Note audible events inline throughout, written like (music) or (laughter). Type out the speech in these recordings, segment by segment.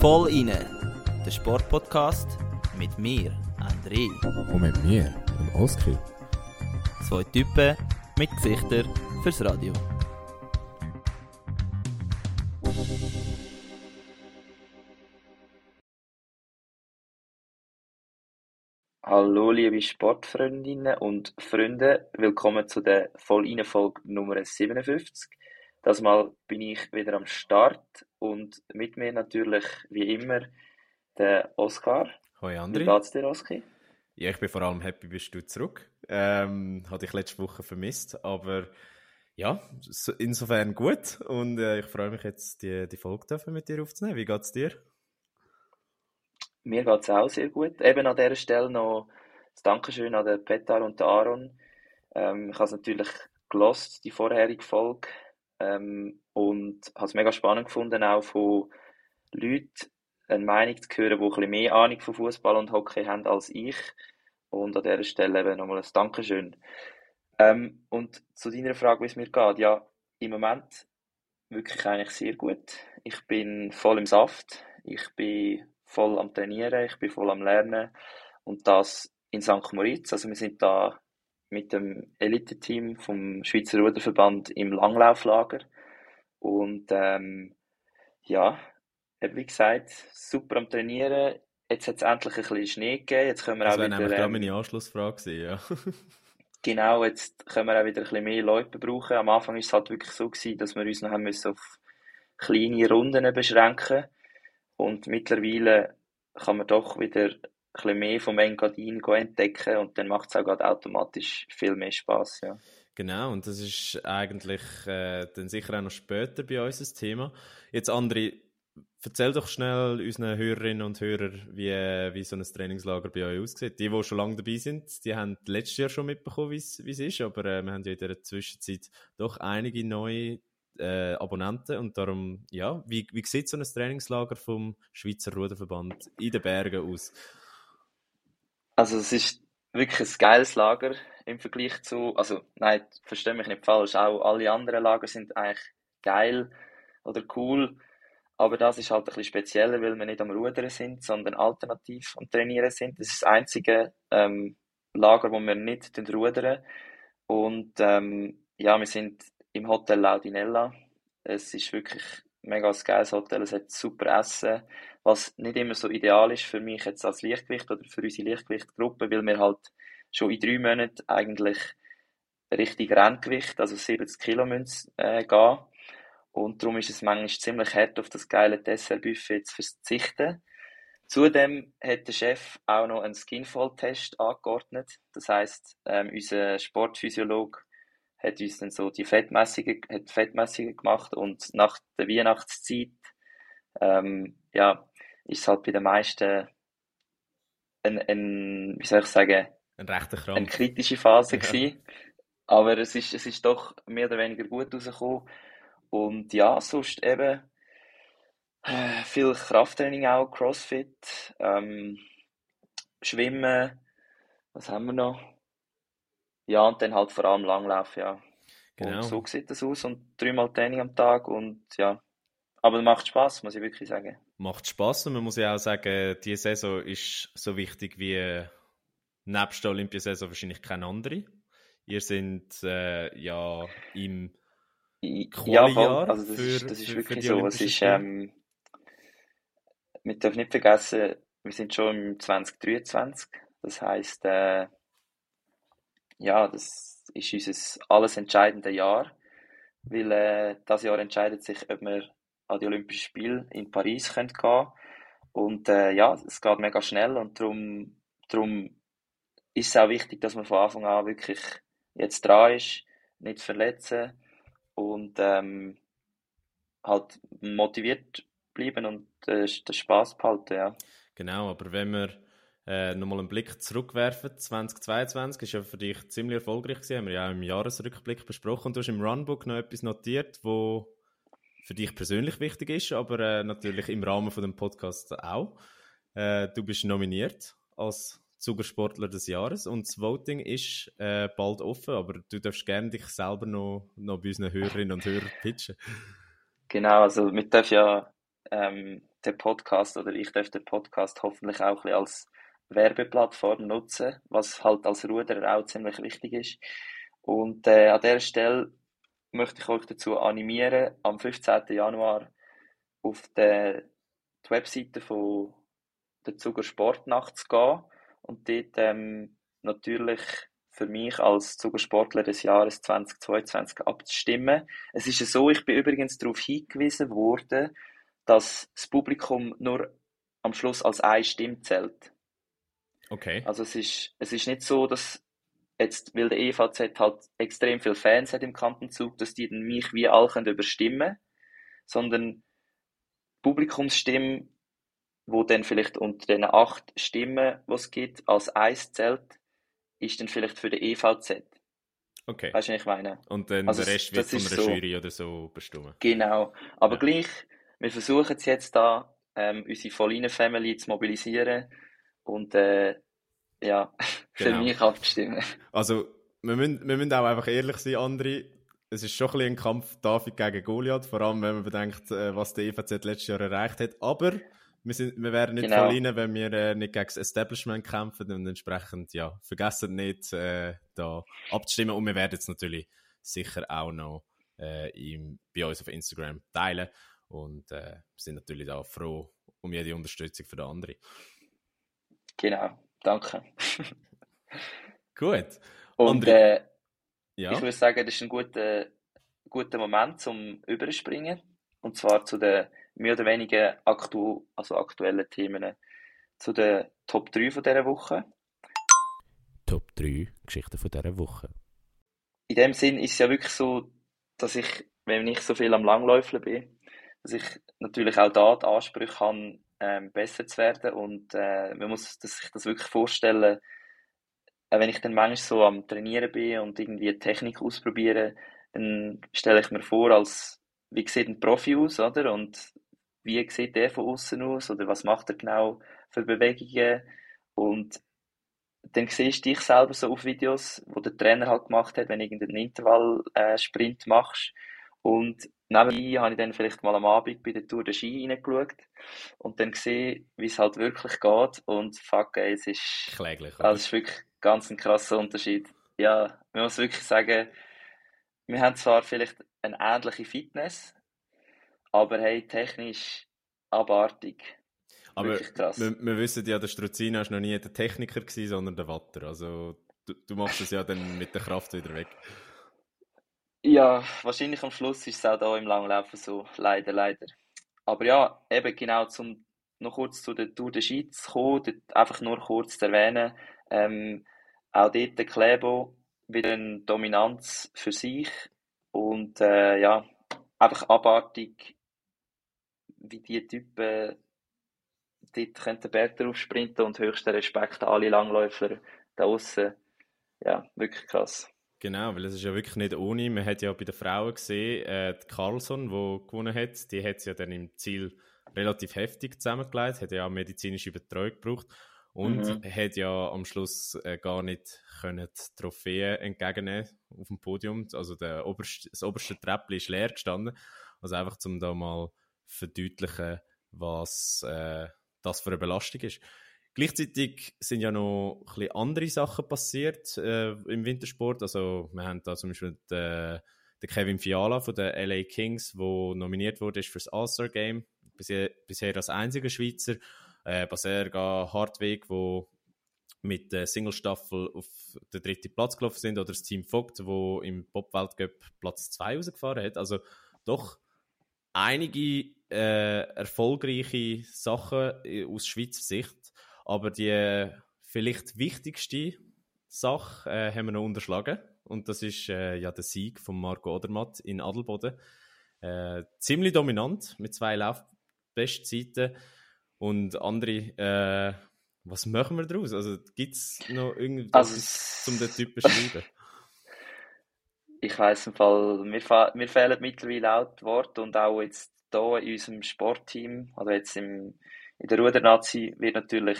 Voll inne, der Sportpodcast mit mir, André. Und mit mir, dem Oskar. Zwei Typen mit Gesichtern fürs Radio. Hallo liebe Sportfreundinnen und Freunde, willkommen zu der Voll-Folge Nummer 57. Das Mal bin ich wieder am Start und mit mir natürlich wie immer der Oskar. Hoi Wie André. geht's dir, Oski? Ja, ich bin vor allem happy, bist du zurück. Ähm, hatte ich letzte Woche vermisst, aber ja, so- insofern gut und äh, ich freue mich jetzt, die, die Folge dürfen mit dir aufzunehmen. Wie geht's dir? Mir geht's auch sehr gut. Eben an dieser Stelle noch das Dankeschön an den Petar und den Aaron. Ähm, ich habe es natürlich gelost, die vorherige Folge, ähm, und habe es mega spannend gefunden, auch von Leuten eine Meinung zu hören, die ein bisschen mehr Ahnung von Fußball und Hockey haben als ich. Und an dieser Stelle eben nochmal ein Dankeschön. Ähm, und zu deiner Frage, wie es mir geht, ja, im Moment wirklich eigentlich sehr gut. Ich bin voll im Saft. Ich bin voll am Trainieren, ich bin voll am Lernen und das in St. Moritz. Also wir sind da mit dem Elite-Team vom Schweizer Ruderverband im Langlauflager und ähm, ja, wie gesagt, super am Trainieren. Jetzt hat es endlich ein bisschen Schnee gegeben, jetzt können wir Das auch wieder, nämlich gerade ähm, meine Anschlussfrage gewesen, ja. (laughs) Genau, jetzt können wir auch wieder ein bisschen mehr Leute brauchen. Am Anfang ist es halt wirklich so gewesen, dass wir uns noch haben müssen auf kleine Runden beschränken. Und mittlerweile kann man doch wieder bisschen mehr vom Engadin entdecken und dann macht es auch gerade automatisch viel mehr Spaß, ja. Genau, und das ist eigentlich äh, dann sicher auch noch später bei uns das Thema. Jetzt, André, erzähl doch schnell unseren Hörerinnen und Hörern, wie, wie so ein Trainingslager bei euch aussieht. Die, die schon lange dabei sind, die haben letztes Jahr schon mitbekommen, wie es ist, aber äh, wir haben ja in der Zwischenzeit doch einige neue äh, Abonnenten und darum, ja, wie, wie sieht so ein Trainingslager vom Schweizer Ruderverband in den Bergen aus? Also es ist wirklich ein geiles Lager im Vergleich zu, also nein, versteh mich nicht falsch, auch alle anderen Lager sind eigentlich geil oder cool, aber das ist halt ein bisschen spezieller, weil wir nicht am Rudern sind, sondern alternativ am Trainieren sind. Das ist das einzige ähm, Lager, wo wir nicht rudern und ähm, ja, wir sind im Hotel Laudinella. Es ist wirklich mega ein geiles Hotel, es hat super Essen, was nicht immer so ideal ist für mich jetzt als Leichtgewicht oder für unsere Leichtgewichtgruppe, weil wir halt schon in drei Monaten eigentlich richtig Renngewicht, also 70 Kilo müssen, äh, gehen. Und darum ist es manchmal ziemlich hart, auf das geile Dessertbuffet zu verzichten. Zudem hat der Chef auch noch einen Skinfall-Test angeordnet. Das heisst, ähm, unser Sportphysiologe hat uns dann so die Fettmessungen, hat Fettmessungen gemacht und nach der Weihnachtszeit, ähm, ja, ist es halt bei den meisten ein, ein, wie soll ich sagen, Ein eine kritische Phase Ja. gewesen. Aber es ist, es ist doch mehr oder weniger gut rausgekommen. Und ja, sonst eben äh, viel Krafttraining auch, Crossfit, ähm, Schwimmen, was haben wir noch? Ja, und dann halt vor allem Langlauf, ja. Genau. Und so sieht das aus und dreimal Training am Tag und ja. Aber macht Spaß, muss ich wirklich sagen. Macht Spaß und man muss ja auch sagen, die Saison ist so wichtig wie nebst der Olympiasaison wahrscheinlich keine andere. Ihr sind äh, ja im I- Ja. Quali-Jahr Also das für, ist, das ist für, für wirklich die so. Es ist, ähm, wir dürfen nicht vergessen, wir sind schon im 2023. Das heisst, äh, ja, das ist unser alles entscheidende Jahr, weil äh, das Jahr entscheidet sich, ob wir an die Olympischen Spiele in Paris können gehen und äh, ja, es geht mega schnell und darum, darum ist es auch wichtig, dass man von Anfang an wirklich jetzt dran ist, nicht verletzen und ähm, halt motiviert bleiben und äh, den Spaß behalten, ja. Genau, aber wenn wir äh, nochmal einen Blick zurückwerfen, 2022 ist ja für dich ziemlich erfolgreich gewesen, haben wir ja auch im Jahresrückblick besprochen und du hast im Runbook noch etwas notiert, wo für dich persönlich wichtig ist, aber äh, natürlich im Rahmen von dem Podcast auch. Äh, du bist nominiert als Zugersportler des Jahres und das Voting ist äh, bald offen, aber du darfst gerne dich selber noch, noch bei unseren Hörerinnen und Hörern pitchen. Genau, also wir dürfen ja ähm, den Podcast oder ich darf den Podcast hoffentlich auch ein als Werbeplattform nutzen, was halt als Ruderer auch ziemlich wichtig ist. Und äh, an dieser Stelle möchte ich euch dazu animieren, am 15. Januar auf die, die Webseite von der Zuger Sportnacht zu gehen und dort ähm, natürlich für mich als Zugersportler des Jahres 2022 abzustimmen. Es ist ja so, ich bin übrigens darauf hingewiesen worden, dass das Publikum nur am Schluss als eine Stimme zählt. Okay. Also es ist, es ist nicht so, dass jetzt, weil der EVZ halt extrem viele Fans hat im Kantenzug, dass die dann mich wie alle können überstimmen sondern Publikumsstimme, wo dann vielleicht unter den acht Stimmen, die es gibt, als eins zählt, ist dann vielleicht für den EVZ. Okay. Weißt du, was ich meine? Und dann Also der es- Rest wird von einer so. Jury oder so bestimmt. Genau. Aber Ja. gleich, wir versuchen es jetzt da, ähm, unsere Volline-Family zu mobilisieren und äh, ja, (laughs) für Genau. mich abzustimmen. Also, wir müssen, wir müssen auch einfach ehrlich sein, André. Es ist schon ein, bisschen ein Kampf David gegen Goliath, vor allem wenn man bedenkt, äh, was der EVZ letztes Jahr erreicht hat. Aber wir, sind, wir wären nicht Genau. rein, wenn wir äh, nicht gegen das Establishment kämpfen und entsprechend, ja, vergessen nicht, äh, da abzustimmen. Und wir werden es natürlich sicher auch noch äh, im, bei uns auf Instagram teilen und äh, sind natürlich auch froh um jede Unterstützung für den anderen. Genau. Danke. (laughs) Gut. Und äh, Ja, ich würde sagen, das ist ein guter, guter Moment zum Überspringen. Und zwar zu den mehr oder weniger aktu also aktuellen Themen, zu den Top 3 von dieser Woche. Top 3 Geschichten von dieser Woche. in dem Sinn ist es ja wirklich so, dass ich, wenn ich so viel am Langläufeln bin, dass ich natürlich auch da die Ansprüche habe, ähm, besser zu werden und äh, man muss sich das wirklich vorstellen, äh, wenn ich dann manchmal so am Trainieren bin und irgendwie Technik ausprobiere, dann stelle ich mir vor, als wie sieht ein Profi aus, oder? Und wie sieht der von außen aus oder was macht er genau für Bewegungen und dann siehst du dich selber so auf Videos, wo der Trainer halt gemacht hat, wenn du irgendeinen Intervall-Sprint machst. Und nebenbei habe ich dann vielleicht mal am Abend bei der Tour de Ski reingeschaut und dann gesehen, wie es halt wirklich geht. Und fuck, ey, es ist, kläglich. also es ist wirklich ganz ein krasser Unterschied. Ja, man muss wirklich sagen, wir haben zwar vielleicht eine ähnliche Fitness, aber hey, technisch abartig. Aber Wirklich krass. wir, wir wissen ja, der Struzina war noch nie der Techniker, gewesen, sondern der Watter. Also du, du machst es ja dann mit der Kraft wieder weg. Ja, wahrscheinlich am Schluss ist es auch da im Langlaufen so. Leider, leider. Aber ja, eben genau, zum noch kurz zu der Tour de Ski zu kommen, einfach nur kurz zu erwähnen, ähm, auch dort der Klebo wieder eine Dominanz für sich und äh, ja, einfach abartig, wie die Typen dort können den Berg drauf sprinten und höchster Respekt an alle Langläufer da außen. Ja, wirklich krass. Genau, weil es ist ja wirklich nicht ohne. Man hat ja bei den Frauen gesehen, äh, die Carlson, die gewonnen hat, die hat es ja dann im Ziel relativ heftig zusammengelegt, hat ja auch medizinische Betreuung gebraucht und Mhm. hat ja am Schluss äh, gar nicht können die Trophäe entgegennehmen auf dem Podium. Also der oberste, das oberste Treppchen ist leer gestanden. Also einfach, um da mal verdeutlichen, was äh, das für eine Belastung ist. Gleichzeitig sind ja noch ein andere Sachen passiert äh, im Wintersport. Also wir haben da zum Beispiel den, den Kevin Fiala von den LA Kings, der nominiert wurde für das All-Star Game. Bisher, bisher als einziger Schweizer. Äh, Baserga Hartweg, wo mit der Single-Staffel auf den dritten Platz gelaufen sind, oder das Team Vogt, wo im Pop-Weltcup Platz 2 rausgefahren hat. Also doch einige äh, erfolgreiche Sachen äh, aus Schweizer Sicht, aber die äh, vielleicht wichtigste Sache äh, haben wir noch unterschlagen und das ist äh, ja der Sieg von Marco Odermatt in Adelboden. Äh, ziemlich dominant mit zwei Laufbestzeiten und andere. Äh, was machen wir daraus? Also gibt es noch irgendwas Also, zum den Typ beschreiben? (laughs) Ich weiss im Fall, mir, mir fehlen mittlerweile auch die Worte und auch jetzt hier in unserem Sportteam, also jetzt im, in der Rudernazi wird natürlich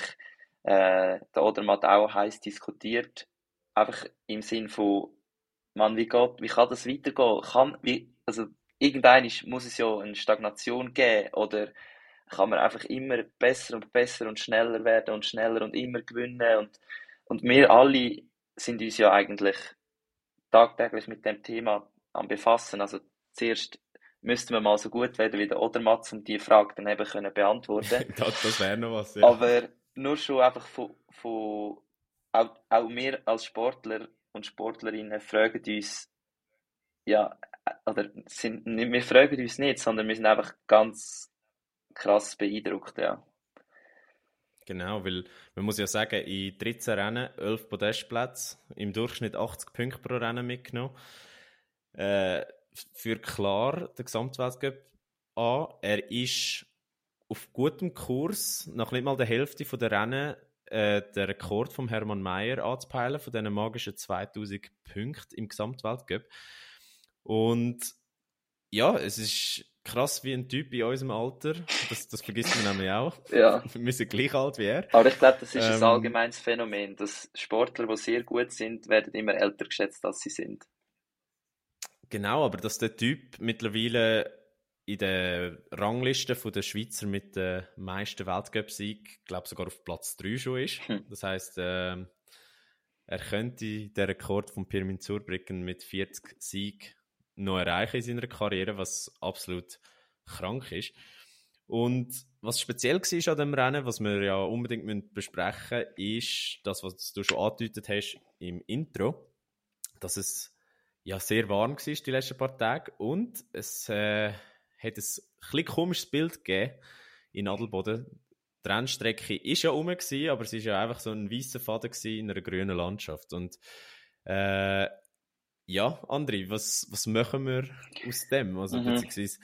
äh, der Odermatt auch heiß diskutiert. Einfach im Sinn von, man, wie geht, wie kann das weitergehen? Kann, wie, also, irgendwann muss es ja eine Stagnation geben oder kann man einfach immer besser und besser und schneller werden und schneller und immer gewinnen und, und wir alle sind uns ja eigentlich tagtäglich mit dem Thema am befassen. Also zuerst müssten wir mal so gut werden wie der Odermatz und die Frage dann eben können beantworten. (laughs) das das wäre noch was, ja. Aber nur schon einfach von, von auch, auch wir als Sportler und Sportlerinnen fragen uns, ja, oder sind, wir fragen uns nicht, sondern wir sind einfach ganz krass beeindruckt, ja. Genau, weil man muss ja sagen, in 13 Rennen 11 Podestplätze, im Durchschnitt 80 Punkte pro Rennen mitgenommen. Äh, für klar den Gesamtweltcup an. Er ist auf gutem Kurs, nach nicht mal der Hälfte der Rennen, äh, den Rekord von Hermann Mayer anzupeilen, von diesen magischen 2000 Punkten im Gesamtweltcup. Und ja, es ist krass wie ein Typ in unserem Alter. Das, das vergisst man nämlich auch. (laughs) Ja. Wir sind gleich alt wie er. Aber ich glaube, das ist ähm, ein allgemeines Phänomen, dass Sportler, die sehr gut sind, werden immer älter geschätzt, als sie sind. Genau, aber dass der Typ mittlerweile in der Rangliste der Schweizer mit den meisten Weltcup-Siegen, glaube sogar auf Platz 3 schon ist. Hm. Das heißt, äh, er könnte den Rekord von Pirmin Zurbrücken mit 40 Siegen noch erreichen in seiner Karriere, was absolut krank ist. Und was speziell war an dem Rennen, was wir ja unbedingt besprechen müssen, ist das, was du schon angedeutet hast im Intro, dass es ja sehr warm war die letzten paar Tage und es äh, hat ein bisschen komisches Bild gegeben in Adelboden. Die Rennstrecke war ja rum, aber es war ja einfach so ein weißer Faden in einer grünen Landschaft. Und äh, ja, André, was, was machen wir aus dem? Also, mhm. beziehungsweise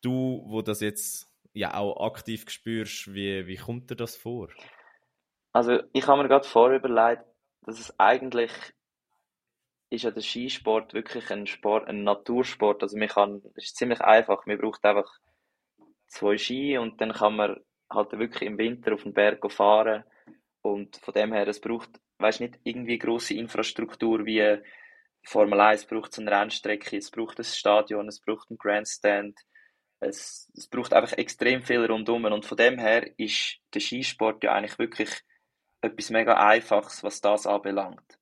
du, wo das jetzt ja auch aktiv spürst, wie, wie kommt dir das vor? Also, ich habe mir gerade vorher überlegt, dass es eigentlich ist ja der Skisport wirklich ein Sport, ein Natursport. Also man kann, es ist ziemlich einfach. Man braucht einfach zwei Ski und dann kann man halt wirklich im Winter auf den Berg fahren. Und von dem her, es braucht weißt nicht irgendwie große Infrastruktur wie Formel 1 braucht es eine Rennstrecke, es braucht ein Stadion, es braucht einen Grandstand, es, es braucht einfach extrem viel rundum und von dem her ist der Skisport ja eigentlich wirklich etwas mega Einfaches, was das anbelangt.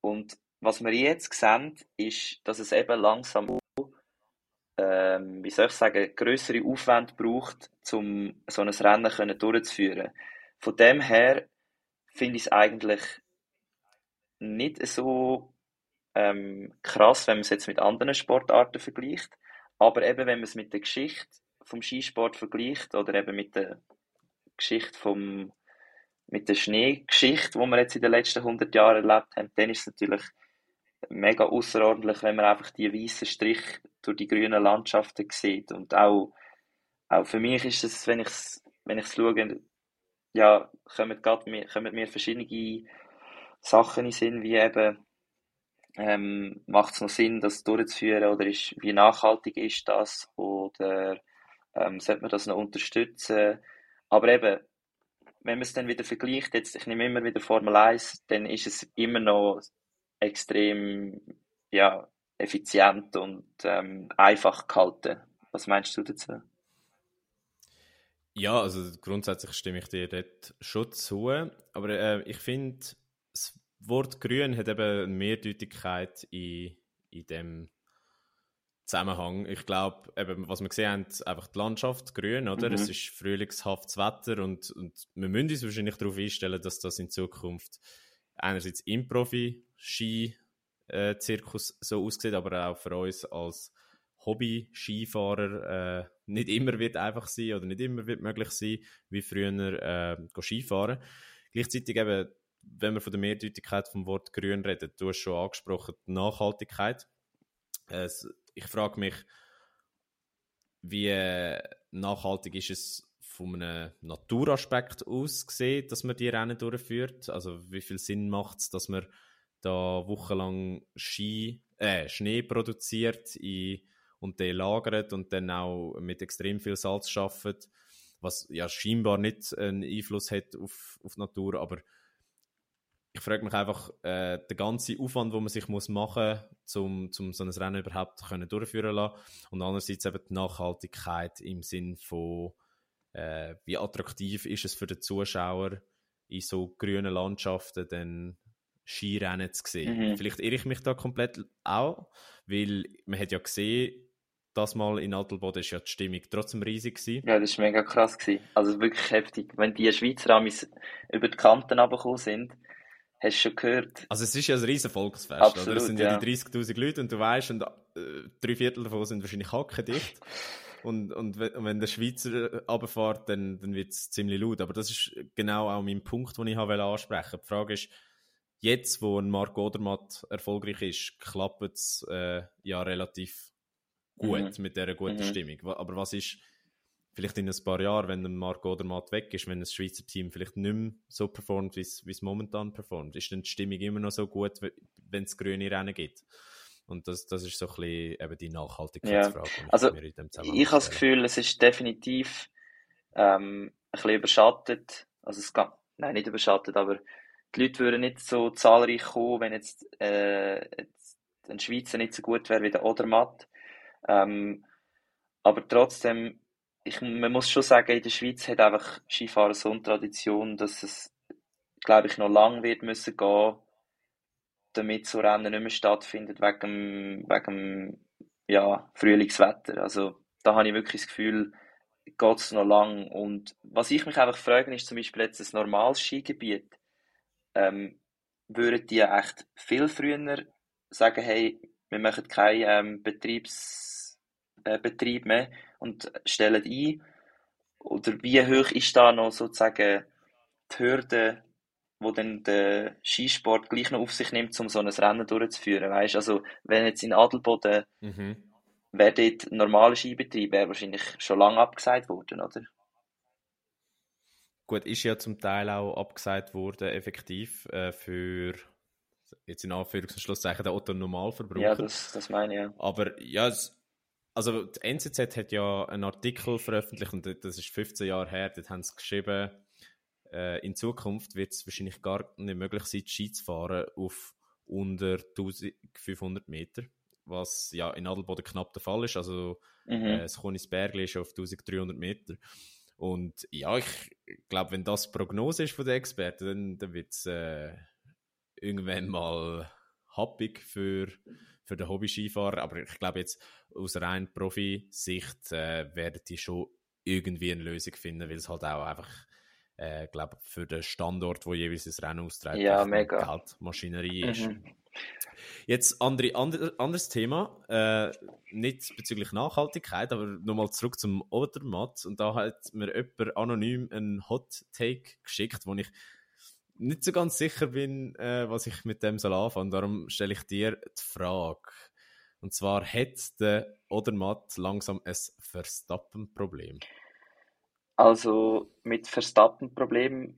Und was wir jetzt sehen, ist, dass es eben langsam ähm, wie soll ich sagen, größere Aufwände braucht, um so ein Rennen können durchzuführen. Von dem her finde ich es eigentlich nicht so ähm, krass, wenn man es jetzt mit anderen Sportarten vergleicht. Aber eben, wenn man es mit der Geschichte vom Skisport vergleicht oder eben mit der Geschichte vom, mit der Schneegeschichte, die wir jetzt in den letzten 100 Jahren erlebt haben, dann ist es natürlich mega außerordentlich, wenn man einfach die weißen Strich durch die grünen Landschaften sieht. Und auch, auch für mich ist es, wenn ich es wenn schaue, ja, kommen, mir, kommen mir verschiedene Sachen in Sinn, wie eben, ähm, macht es noch Sinn, das durchzuführen oder ist, wie nachhaltig ist das oder ähm, sollte man das noch unterstützen? Aber eben, wenn man es dann wieder vergleicht, jetzt, ich nehme immer wieder Formel 1, dann ist es immer noch extrem ja, effizient und ähm, einfach gehalten. Was meinst du dazu? Ja, also grundsätzlich stimme ich dir dort schon zu. Aber äh, ich finde, das Wort grün hat eben eine Mehrdeutigkeit in, in dem Zusammenhang. Ich glaube, was wir gesehen haben, einfach die Landschaft grün, oder? Mhm. Es ist frühlingshaftes Wetter und, und wir müssen uns wahrscheinlich darauf einstellen, dass das in Zukunft einerseits im Profi-Ski-Zirkus äh, so aussieht, aber auch für uns als Hobby-Skifahrer äh, nicht immer wird einfach sein oder nicht immer wird möglich sein, wie früher äh, Skifahren. Gleichzeitig eben, wenn wir von der Mehrdeutigkeit vom Wort grün reden, du hast schon angesprochen, die Nachhaltigkeit. Äh, ich frage mich, wie äh, nachhaltig ist es von einem Naturaspekt aus gesehen, dass man die Rennen durchführt? Also wie viel Sinn macht es, dass man da wochenlang Ski, äh, Schnee produziert in, und den lagert und dann auch mit extrem viel Salz schafft? was ja scheinbar nicht einen Einfluss hat auf, auf die Natur, aber ich frage mich einfach, äh, der ganze Aufwand, den man sich muss machen muss, um, so ein Rennen überhaupt können durchführen lassen und andererseits eben die Nachhaltigkeit im Sinn von, äh, wie attraktiv ist es für den Zuschauer, in so grünen Landschaften dann Skirennen zu sehen. Mhm. Vielleicht irre ich mich da komplett auch, weil man hat ja gesehen, das Mal in Adelboden ist ja die Stimmung trotzdem riesig gewesen. Ja, das war mega krass gewesen. Also wirklich heftig. Wenn die Schweizer Amis über die Kanten runtergekommen sind, hast du schon gehört. Also es ist ja ein riesen Volksfest, Absolut, oder? Es sind ja, ja. die 30'000 Leute und du weißt, und, äh, drei Viertel davon sind wahrscheinlich hackedicht. (laughs) und, und, und wenn der Schweizer runterfährt, dann, dann wird es ziemlich laut. Aber das ist genau auch mein Punkt, den ich ansprechen wollte. Die Frage ist, jetzt, wo ein Marc Odermatt erfolgreich ist, klappt es äh, ja relativ gut mhm. mit dieser guten mhm. Stimmung. Aber was ist vielleicht in ein paar Jahren, wenn ein Marc Odermatt weg ist, wenn das Schweizer Team vielleicht nicht mehr so performt, wie es momentan performt? Ist dann die Stimmung immer noch so gut, wenn es grüne Rennen gibt? Und das, das ist so ein bisschen eben die Nachhaltigkeitsfrage. Ja. Also, ich, ich habe das Gefühl, es ist definitiv ähm, ein bisschen überschattet. Also es kann, nein, nicht überschattet, aber die Leute würden nicht so zahlreich kommen, wenn jetzt, äh, jetzt ein Schweizer nicht so gut wäre wie der Odermatt. Ähm, aber trotzdem, ich, man muss schon sagen, in der Schweiz hat einfach Skifahren so eine Tradition, dass es, glaube ich, noch lang wird müssen gehen, damit so Rennen nicht mehr stattfindet wegen wegen ja, Frühlingswetter. Also da habe ich wirklich das Gefühl, geht es noch lang. Und was ich mich einfach frage, ist zum Beispiel jetzt ein normales Skigebiet. Ähm, würden die echt viel früher sagen, hey, wir machen keinen ähm, Betriebs, äh, Betrieb mehr und stellen ein? Oder wie hoch ist da noch sozusagen die Hürde, wo dann der Skisport gleich noch auf sich nimmt, um so ein Rennen durchzuführen? Weißt? Also, wenn jetzt in Adelboden mhm. wäre dort normaler Skibetrieb, wäre wahrscheinlich schon lange abgesagt worden, oder? Gut, ist ja zum Teil auch abgesagt worden, effektiv, äh, für jetzt in Anführungs- und Schlusszeichen der Otto Normalverbraucher. Ja, das, das meine ich, ja. Aber ja, es, also die NZZ hat ja einen Artikel veröffentlicht und das ist 15 Jahre her, dort haben sie geschrieben, äh, in Zukunft wird es wahrscheinlich gar nicht möglich sein, Ski zu fahren auf unter 1500 Meter, was ja in Adelboden knapp der Fall ist, also mhm. äh, das Konisbergli ist auf 1300 Meter. Und ja, ich glaube, wenn das die Prognose ist von den Experten, dann, dann wird es äh, irgendwann mal happig für, für den Hobby-Skifahrer. Aber ich glaube jetzt aus rein Profi-Sicht äh, werden die schon irgendwie eine Lösung finden, weil es halt auch einfach, äh, glaube für den Standort, wo jeweils das Rennen austreibt, ja, mega. Geldmaschinerie ist. Mhm. Jetzt andere, andre, anderes Thema, äh, nicht bezüglich Nachhaltigkeit, aber nochmal zurück zum Odermatt. Und da hat mir jemand anonym einen Hot Take geschickt, wo ich nicht so ganz sicher bin, äh, was ich mit dem soll anfangen. Darum stelle ich dir die Frage. Und zwar hat der Odermatt langsam ein Verstappen-Problem? Also mit Verstappen-Problem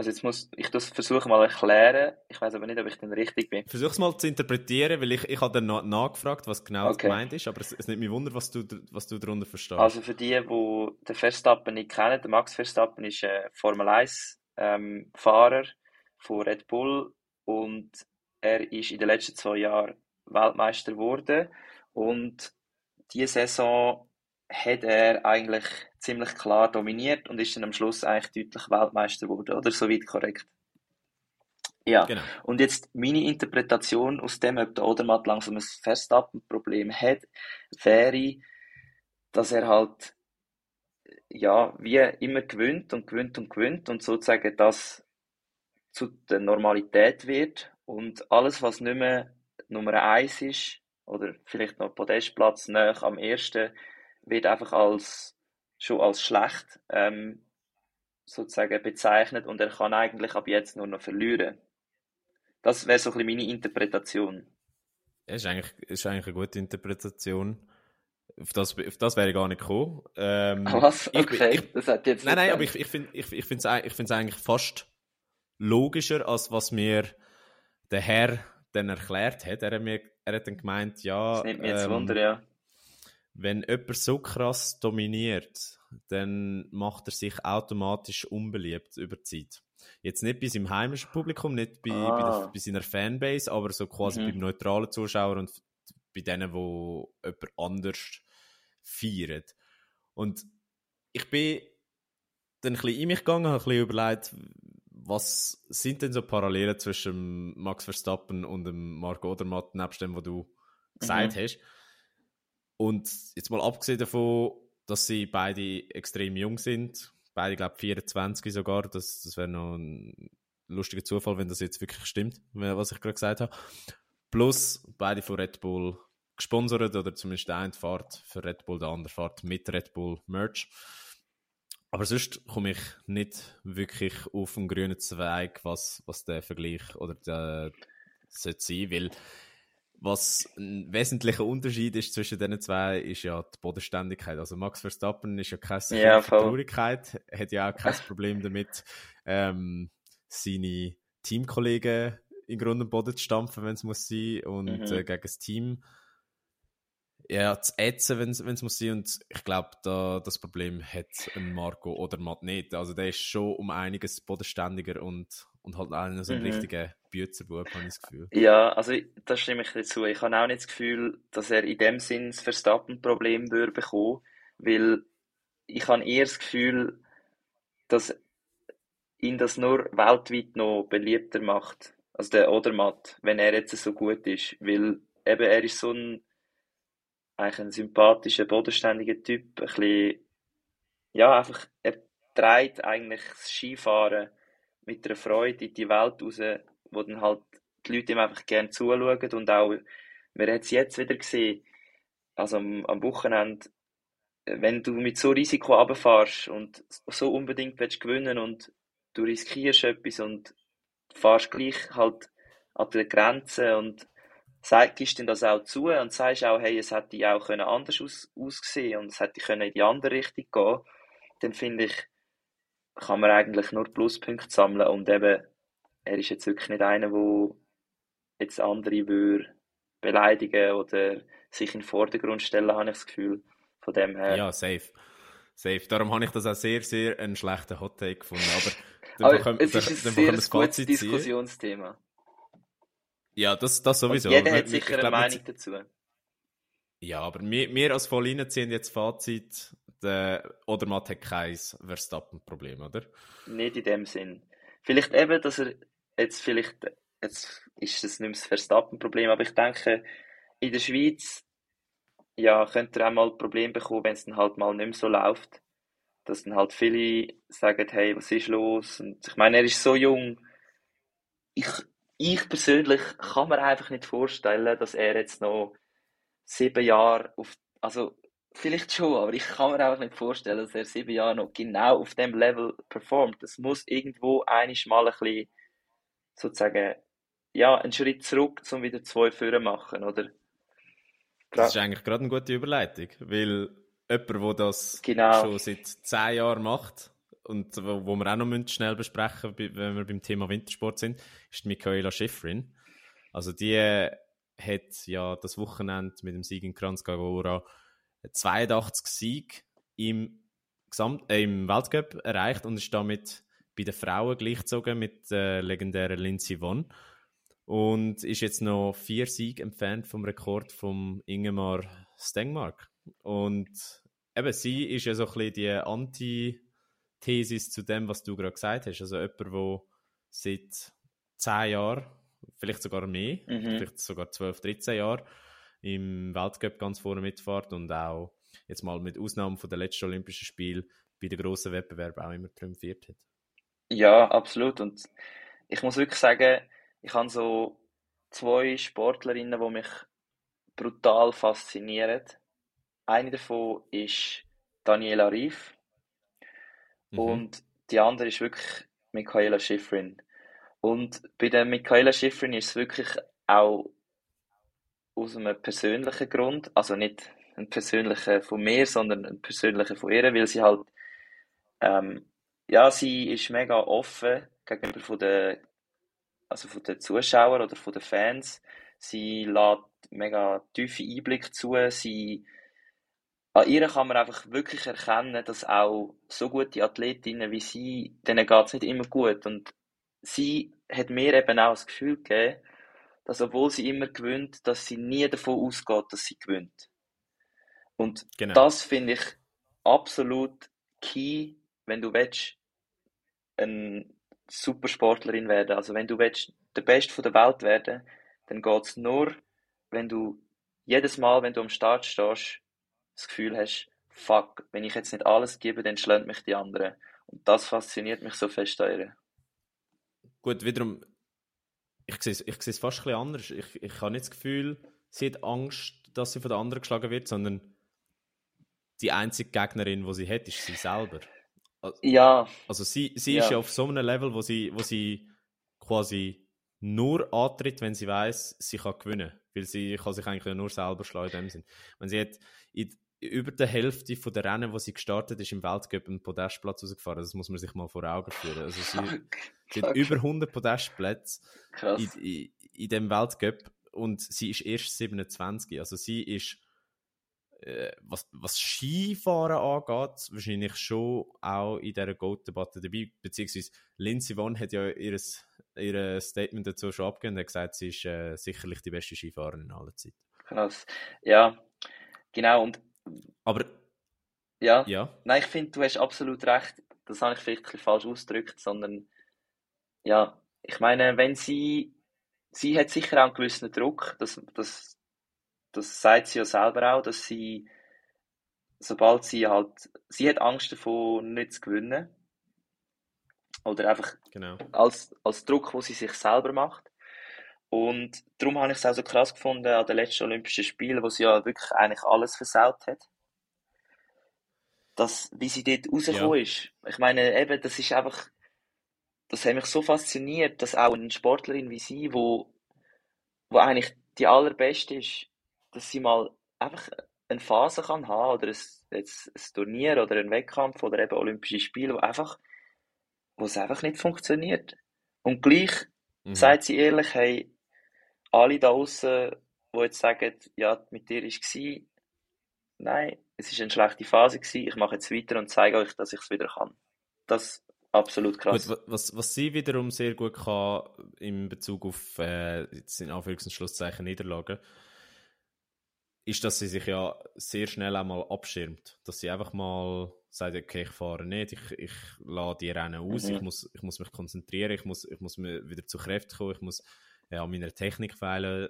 also jetzt muss ich das versuchen mal erklären. Ich weiß aber nicht, ob ich dann richtig bin. Versuch es mal zu interpretieren, weil ich, ich habe dann noch nachgefragt, was genau okay. gemeint ist, aber es, es nimmt mich wunder, was du, was du darunter verstehst. Also für die, die den Verstappen nicht kennen, der Max Verstappen ist ein Formel 1 ähm, Fahrer von Red Bull und er ist in den letzten zwei Jahren Weltmeister geworden und diese Saison hat er eigentlich ziemlich klar dominiert und ist dann am Schluss eigentlich deutlich Weltmeister geworden, oder? Soweit korrekt. Ja, genau. und jetzt meine Interpretation aus dem, ob der Odermatt langsam ein Verstappen-Problem hat, wäre, dass er halt ja, wie immer gewinnt und gewinnt und gewinnt und sozusagen das zu der Normalität wird und alles, was nicht mehr Nummer eins ist oder vielleicht noch Podestplatz näher am ersten, wird einfach als schon als schlecht ähm, sozusagen bezeichnet und er kann eigentlich ab jetzt nur noch verlieren. Das wäre so ein bisschen meine Interpretation. Ja, ist eigentlich, ist eigentlich eine gute Interpretation. Auf das, auf das wäre ich gar nicht gekommen. Ähm, (laughs) Was? Okay, ich, ich, das hat jetzt Nein, nein, aber ich, ich finde es ich, ich ich eigentlich fast logischer, als was mir der Herr dann erklärt hat. Er hat, mir, er hat dann gemeint, ja... Das nimmt mir jetzt ähm, Wunder, ja wenn jemand so krass dominiert, dann macht er sich automatisch unbeliebt über die Zeit. Jetzt nicht bei seinem heimischen Publikum, nicht bei, ah. bei, der, bei, seiner Fanbase, aber so quasi mhm. beim neutralen Zuschauer und bei denen, wo jemand anders feiert. Und ich bin dann ein bisschen in mich gegangen, habe ein bisschen überlegt, was sind denn so Parallelen zwischen Max Verstappen und dem Marco Odermatt, nebst dem, was du gesagt mhm. hast. Und jetzt mal abgesehen davon, dass sie beide extrem jung sind, beide, glaube ich, 24 sogar, das, das wäre noch ein lustiger Zufall, wenn das jetzt wirklich stimmt, was ich gerade gesagt habe. Plus beide von Red Bull gesponsert oder zumindest der eine fährt für Red Bull, der andere fährt mit Red Bull Merch. Aber sonst komme ich nicht wirklich auf einen grünen Zweig, was, was der Vergleich oder der sollte sein, weil was ein wesentlicher Unterschied ist zwischen diesen zwei, ist ja die Bodenständigkeit. Also Max Verstappen ist ja keine ja, Traurigkeit, hat ja auch kein (laughs) Problem damit, ähm, seine Teamkollegen in Grund und Boden zu stampfen, wenn es muss sein, und mhm. äh, gegen das Team ja, zu ätzen, wenn es muss sein. Und ich glaube, da, das Problem hat ein Marco oder Matt nicht. Also der ist schon um einiges bodenständiger und, und halt auch so ein mhm. richtiger Büzerbub, habe ich das Gefühl. Ja, also da stimme ich dazu. Ich habe auch nicht das Gefühl, dass er in dem Sinn das Verstappen-Problem würde bekommen, weil ich habe eher das Gefühl, dass ihn das nur weltweit noch beliebter macht. Also der Odermatt, wenn er jetzt so gut ist. Weil eben er ist so ein eigentlich ein sympathischer, bodenständiger Typ. Ein bisschen, ja, einfach, er trägt eigentlich das Skifahren mit einer Freude in die Welt raus, wo dann halt die Leute ihm einfach gerne zuschauen und auch, wir haben es jetzt wieder gesehen, also am, am Wochenende, wenn du mit so Risiko runterfährst und so unbedingt willst gewinnen und du riskierst etwas und fährst gleich halt an der Grenze und gibst du das auch zu und sagst auch, hey, es hätte auch können anders aus, aussehen und es hätte können in die andere Richtung gehen, dann finde ich, kann man eigentlich nur Pluspunkte sammeln und eben, er ist jetzt wirklich nicht einer, der jetzt andere würde beleidigen oder sich in den Vordergrund stellen, habe ich das Gefühl. Von dem her. Ja, safe. Safe. Darum habe ich das auch sehr, sehr einen schlechten Hot Take gefunden. Aber, (laughs) aber können, es ist ein sehr gutes Diskussionsthema. Ja, das, das sowieso. Und jeder hat sicher eine Meinung dazu. Ja, aber wir, wir als Volline ziehen jetzt Fazit, der Odermatt hat kein Verstappen-Problem, oder? Nicht in dem Sinn. Vielleicht eben, dass er jetzt vielleicht, jetzt ist es nicht mehr das Verstappen-Problem, aber ich denke, in der Schweiz, ja, könnte er auch mal ein Problem bekommen, wenn es dann halt mal nicht mehr so läuft. Dass dann halt viele sagen, hey, was ist los? Und ich meine, er ist so jung. Ich, ich persönlich kann mir einfach nicht vorstellen, dass er jetzt noch sieben Jahre auf, also vielleicht schon, aber ich kann mir einfach nicht vorstellen, dass er sieben Jahre noch genau auf dem Level performt. Das muss irgendwo einiges mal ein bisschen sozusagen ja, einen Schritt zurück, um wieder zwei Führer machen, oder? Das ist eigentlich gerade eine gute Überleitung, weil jemand, der das genau. schon seit zehn Jahren macht, und wo, wo wir auch noch schnell besprechen müssen, wenn wir beim Thema Wintersport sind, ist Michaela Schifrin. Also die hat ja das Wochenende mit dem Sieg in Kranzgagora 82 Sieg im, Gesamt äh, im Weltcup erreicht und ist damit bei den Frauen gleichgezogen mit der legendären Lindsey Vonn und ist jetzt noch vier Siege entfernt vom Rekord von Ingemar Stengmark. Und eben, sie ist ja so ein bisschen die Anti- Thesis zu dem, was du gerade gesagt hast. Also jemand, der seit 10 Jahren, vielleicht sogar mehr, mhm. vielleicht sogar 12, 13 Jahren im Weltcup ganz vorne mitfährt und auch jetzt mal mit Ausnahme von der letzten Olympischen Spiele bei den grossen Wettbewerben auch immer triumphiert hat. Ja, absolut. Und ich muss wirklich sagen, ich habe so zwei Sportlerinnen, die mich brutal faszinieren. Eine davon ist Daniela Rief. Mhm. Und die andere ist wirklich Michaela Schifrin. Und bei der Michaela Schifrin ist es wirklich auch aus einem persönlichen Grund, also nicht ein persönlicher von mir, sondern ein persönlicher von ihr, weil sie halt, ähm, ja, sie ist mega offen gegenüber von den, also von den Zuschauern oder von den Fans. Sie lädt mega tiefe Einblick zu, sie an ihr kann man einfach wirklich erkennen, dass auch so gute Athletinnen wie sie, denen geht es nicht immer gut. Und sie hat mir eben auch das Gefühl gegeben, dass obwohl sie immer gewinnt, dass sie nie davon ausgeht, dass sie gewinnt. Und Genau. das finde ich absolut key, wenn du willst, eine Supersportlerin werden. Also wenn du willst, der Beste von der Welt werden, dann geht es nur, wenn du jedes Mal, wenn du am Start stehst, das Gefühl hast, fuck, wenn ich jetzt nicht alles gebe, dann schlägt mich die anderen. Und das fasziniert mich so fest an ihr. Gut, wiederum, ich sehe es, ich sehe es fast ein bisschen anders. Ich, ich habe nicht das Gefühl, sie hat Angst, dass sie von den anderen geschlagen wird, sondern die einzige Gegnerin, die sie hat, ist sie selber. Ja, Also sie, sie Ja. ist ja auf so einem Level, wo sie, wo sie quasi nur antritt, wenn sie weiß, sie kann gewinnen. Weil sie kann sich eigentlich nur selber schlagen in dem Sinn. Wenn sie hat in, über der Hälfte von der Rennen, wo sie gestartet ist, im Weltcup einen Podestplatz rausgefahren. Das muss man sich mal vor Augen führen. Also sie, sie hat über 100 Podestplätze krass. in, in, in dem Weltcup und sie ist erst 27. Also sie ist, äh, was, was Skifahren angeht, wahrscheinlich schon auch in dieser Goat-Debatte dabei. Beziehungsweise Lindsey Vonn hat ja ihres, ihr Statement dazu schon abgegeben und hat gesagt, sie ist äh, sicherlich die beste Skifahrerin aller Zeiten. Krass. Ja, genau. Und Aber ja, ja, nein, ich finde, du hast absolut recht. Das habe ich vielleicht ein bisschen falsch ausgedrückt, sondern ja, ich meine, wenn sie, sie hat sicher auch einen gewissen Druck, das, das, das sagt sie ja selber auch, dass sie, sobald sie halt, sie hat Angst davon, nicht zu gewinnen. Oder einfach genau. als, als Druck, wo sie sich selber macht. Und darum habe ich es auch so krass gefunden an den letzten Olympischen Spielen, wo sie ja wirklich eigentlich alles versaut hat. Dass, wie sie dort rausgekommen Ja. ist. Ich meine, eben, das ist einfach, das hat mich so fasziniert, dass auch eine Sportlerin wie sie, wo, wo eigentlich die allerbeste ist, dass sie mal einfach eine Phase kann haben oder ein, jetzt ein Turnier oder einen Wettkampf oder eben Olympische Spiele, wo einfach, wo es einfach nicht funktioniert. Und gleich Mhm. sagt sie ehrlich, hey, alle da draußen, die jetzt sagen, ja, mit dir war es, nein, es war eine schlechte Phase, gewesen, ich mache jetzt weiter und zeige euch, dass ich es wieder kann. Das ist absolut krass. Gut, wa- was, was sie wiederum sehr gut kann in Bezug auf äh, jetzt in Anführungs- und Schlusszeichen Niederlagen, ist, dass sie sich ja sehr schnell einmal abschirmt. Dass sie einfach mal sagt, okay, ich fahre nicht, ich, ich lasse die Rennen aus, Mhm. ich, muss, ich muss mich konzentrieren, ich muss, ich muss wieder zu Kräften kommen, ich muss äh, an meiner Technik feilen,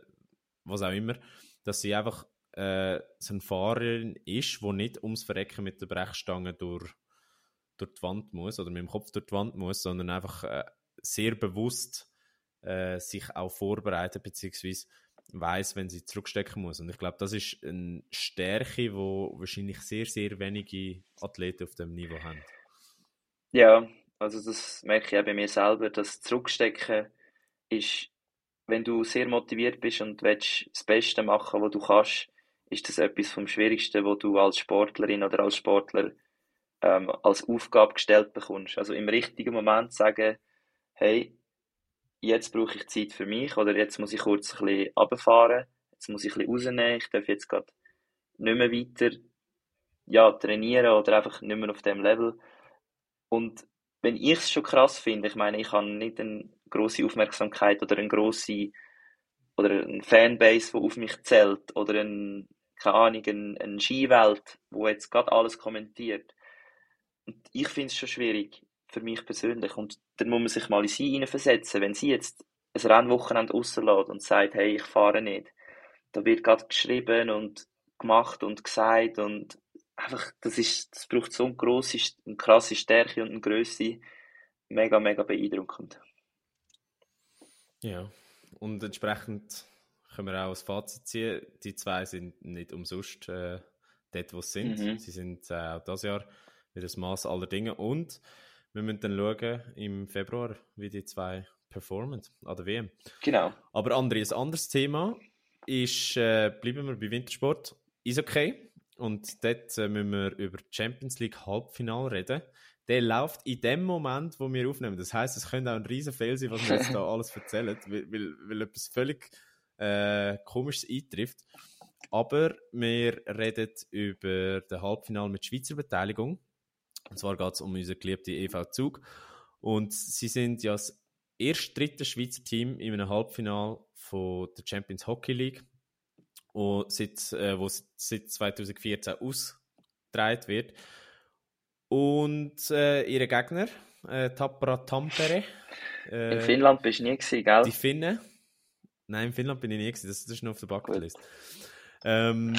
was auch immer. Dass sie einfach äh, so eine Fahrerin ist, die nicht ums Verrecken mit der Brechstange durch durch die Wand muss oder mit dem Kopf durch die Wand muss, sondern einfach äh, sehr bewusst äh, sich auch vorbereitet beziehungsweise weiß, wenn sie zurückstecken muss. Und ich glaube, das ist eine Stärke, wo wahrscheinlich sehr, sehr wenige Athleten auf dem Niveau haben. Ja, also das merke ich auch bei mir selber, das Zurückstecken ist, wenn du sehr motiviert bist und willst das Beste machen, was du kannst, ist das etwas vom Schwierigsten, wo du als Sportlerin oder als Sportler ähm, als Aufgabe gestellt bekommst. Also im richtigen Moment sagen, hey, jetzt brauche ich Zeit für mich oder jetzt muss ich kurz ein bisschen runterfahren, jetzt muss ich ein bisschen rausnehmen, ich darf jetzt gerade nicht mehr weiter ja, trainieren oder einfach nicht mehr auf dem Level. Und wenn ich es schon krass finde, ich meine, ich habe nicht eine große Aufmerksamkeit oder eine große oder eine Fanbase, die auf mich zählt oder ein, keine Ahnung, eine, eine Skiwelt, wo jetzt gerade alles kommentiert. Und ich finde es schon schwierig, für mich persönlich. Und dann muss man sich mal in sie hineinversetzen. Wenn sie jetzt ein Rennwochenende rauslässt und sagt, hey, ich fahre nicht, da wird gerade geschrieben und gemacht und gesagt und einfach, das ist, das braucht so eine grosse, eine krasse Stärke und eine Größe. Mega, mega beeindruckend. Ja, und entsprechend können wir auch als Fazit ziehen, die zwei sind nicht umsonst äh, dort, wo sie sind. Mhm. Sie sind äh, auch dieses Jahr wieder das Maß aller Dinge und wir müssen dann schauen im Februar, wie die zwei performen an der WM. Genau. Aber André, ein anderes Thema ist, äh, bleiben wir bei Wintersport, ist okay. Und dort äh, müssen wir über die Champions League Halbfinale reden. Der läuft in dem Moment, wo wir aufnehmen. Das heißt, es könnte auch ein riesen Fail sein, was wir jetzt da (laughs) alles erzählen, weil, weil, weil etwas völlig äh, Komisches eintrifft. aber wir reden über das Halbfinale mit Schweizer Beteiligung. Und zwar geht es um unsere geliebte EV Zug. Und sie sind ja das erste dritte Schweizer Team in einem Halbfinale von der Champions Hockey League, wo seit, äh, wo seit 2014 ausgetragen wird. Und äh, ihre Gegner, äh, Tappara Tampere. Äh, in Finnland bist du nie gewesen, gell? Die Finnen. Nein, in Finnland bin ich nie gewesen, das, das ist noch auf der Bucketlist. Ähm,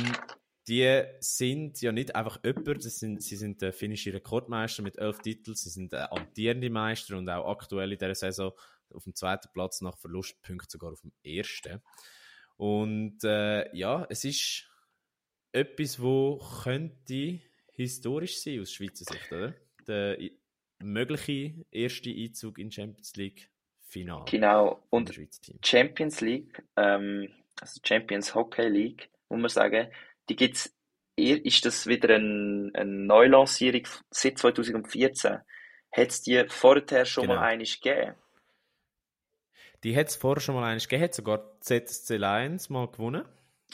die sind ja nicht einfach jemand, sind, sie sind der finnische Rekordmeister mit elf Titeln, sie sind der amtierende Meister und auch aktuell in dieser Saison auf dem zweiten Platz nach Verlustpunkten sogar auf dem ersten. Und äh, ja, es ist etwas, wo könnte historisch sein aus Schweizer Sicht, oder? Der mögliche erste Einzug in Champions League Finale. Genau. Und Champions League, ähm, also Champions Hockey League, muss man sagen, die gibt's ist das wieder eine, eine Neulancierung seit 2014? Hat es die vorher schon genau. mal einiges gegeben? Die hat es vorher schon mal einiges gegeben, hat sogar ZSC Lions mal gewonnen.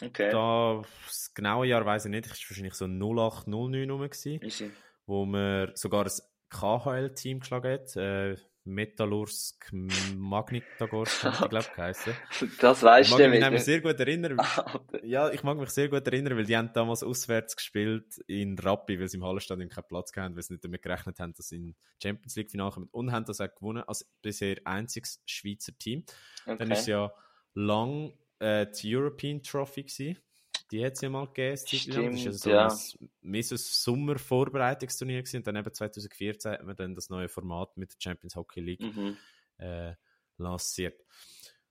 Okay. Da, das genaue Jahr weiß ich nicht, das war wahrscheinlich so 08, 09 rum, gewesen, wo man sogar ein KHL-Team geschlagen hat. Äh, Metallursk Magnitogorsk, ich glaube geheißen. (laughs) Das weißt du Ich mag mich sehr gut erinnern. (laughs) ja, ich mag mich sehr gut erinnern, weil die haben damals auswärts gespielt in Rappi, weil sie im Hallenstadion keinen Platz hatten, weil sie nicht damit gerechnet haben, dass sie in Champions League Finale kommen und haben das auch gewonnen als bisher einziges Schweizer Team. Okay. Dann ist es ja lang äh, die European Trophy gewesen. Die hat es ja mal gegeben. Stimmt, das war so ja. ein, so ein Sommervorbereitungsturnier gewesen. Und dann eben 2014 hat man dann das neue Format mit der Champions Hockey League mhm. äh, lanciert.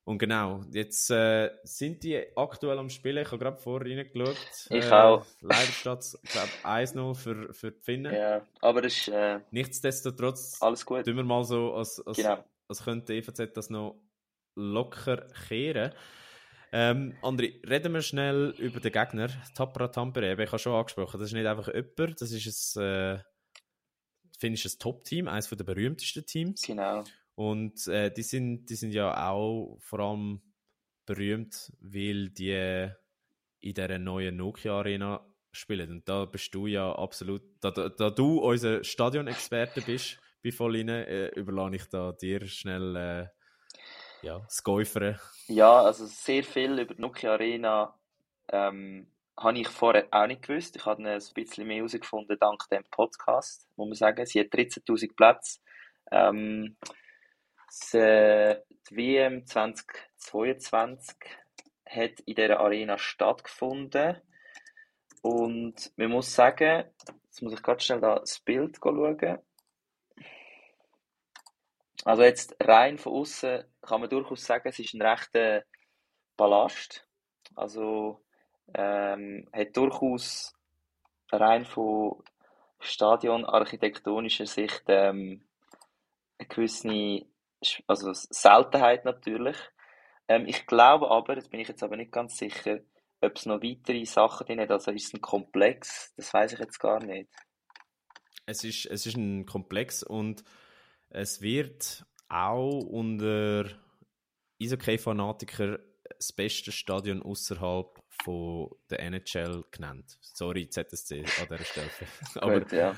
Und genau, jetzt äh, sind die aktuell am Spielen. Ich habe gerade vorher reingeschaut. Ich äh, auch. Leider steht es, glaube 1-0 für, für die Finnen. Ja, aber das ist... Äh, Nichtsdestotrotz alles gut. tun wir mal so, als, als, genau. als könnte EVZ das noch locker kehren. Ähm, André, reden wir schnell über den Gegner. Tapra Tampere, ich habe schon angesprochen, das ist nicht einfach jemand, das ist ein, äh, ein Top-Team, eines der berühmtesten Teams. Genau. Und äh, die, sind, die sind ja auch vor allem berühmt, weil die in dieser neuen Nokia-Arena spielen. Und da bist du ja absolut, da, da, da du unser Stadionexperte bist bei Volline, äh, überlasse ich da dir schnell äh, ja, das. Ja, also sehr viel über die Nokia Arena ähm, habe ich vorher auch nicht gewusst. Ich habe ein bisschen mehr herausgefunden dank dem Podcast, muss man sagen. Sie hat 13.000 Plätze. Ähm, die WM 2022 hat in dieser Arena stattgefunden. Und man muss sagen, jetzt muss ich gerade schnell da das Bild schauen. Also jetzt rein von außen kann man durchaus sagen, es ist ein rechter Ballast. Also ähm, hat durchaus rein von stadionarchitektonischer Sicht ähm, eine gewisse also Seltenheit natürlich. Ähm, ich glaube aber, das bin ich jetzt aber nicht ganz sicher, ob es noch weitere Sachen drin hat. Also ist es ein Komplex? Das weiß ich jetzt gar nicht. Es ist, es ist ein Komplex und es wird auch unter Eishockey-Fanatiker das beste Stadion außerhalb von der NHL genannt. Sorry, ZSC an dieser Stelle. (laughs) (laughs) Aber Gut, ja.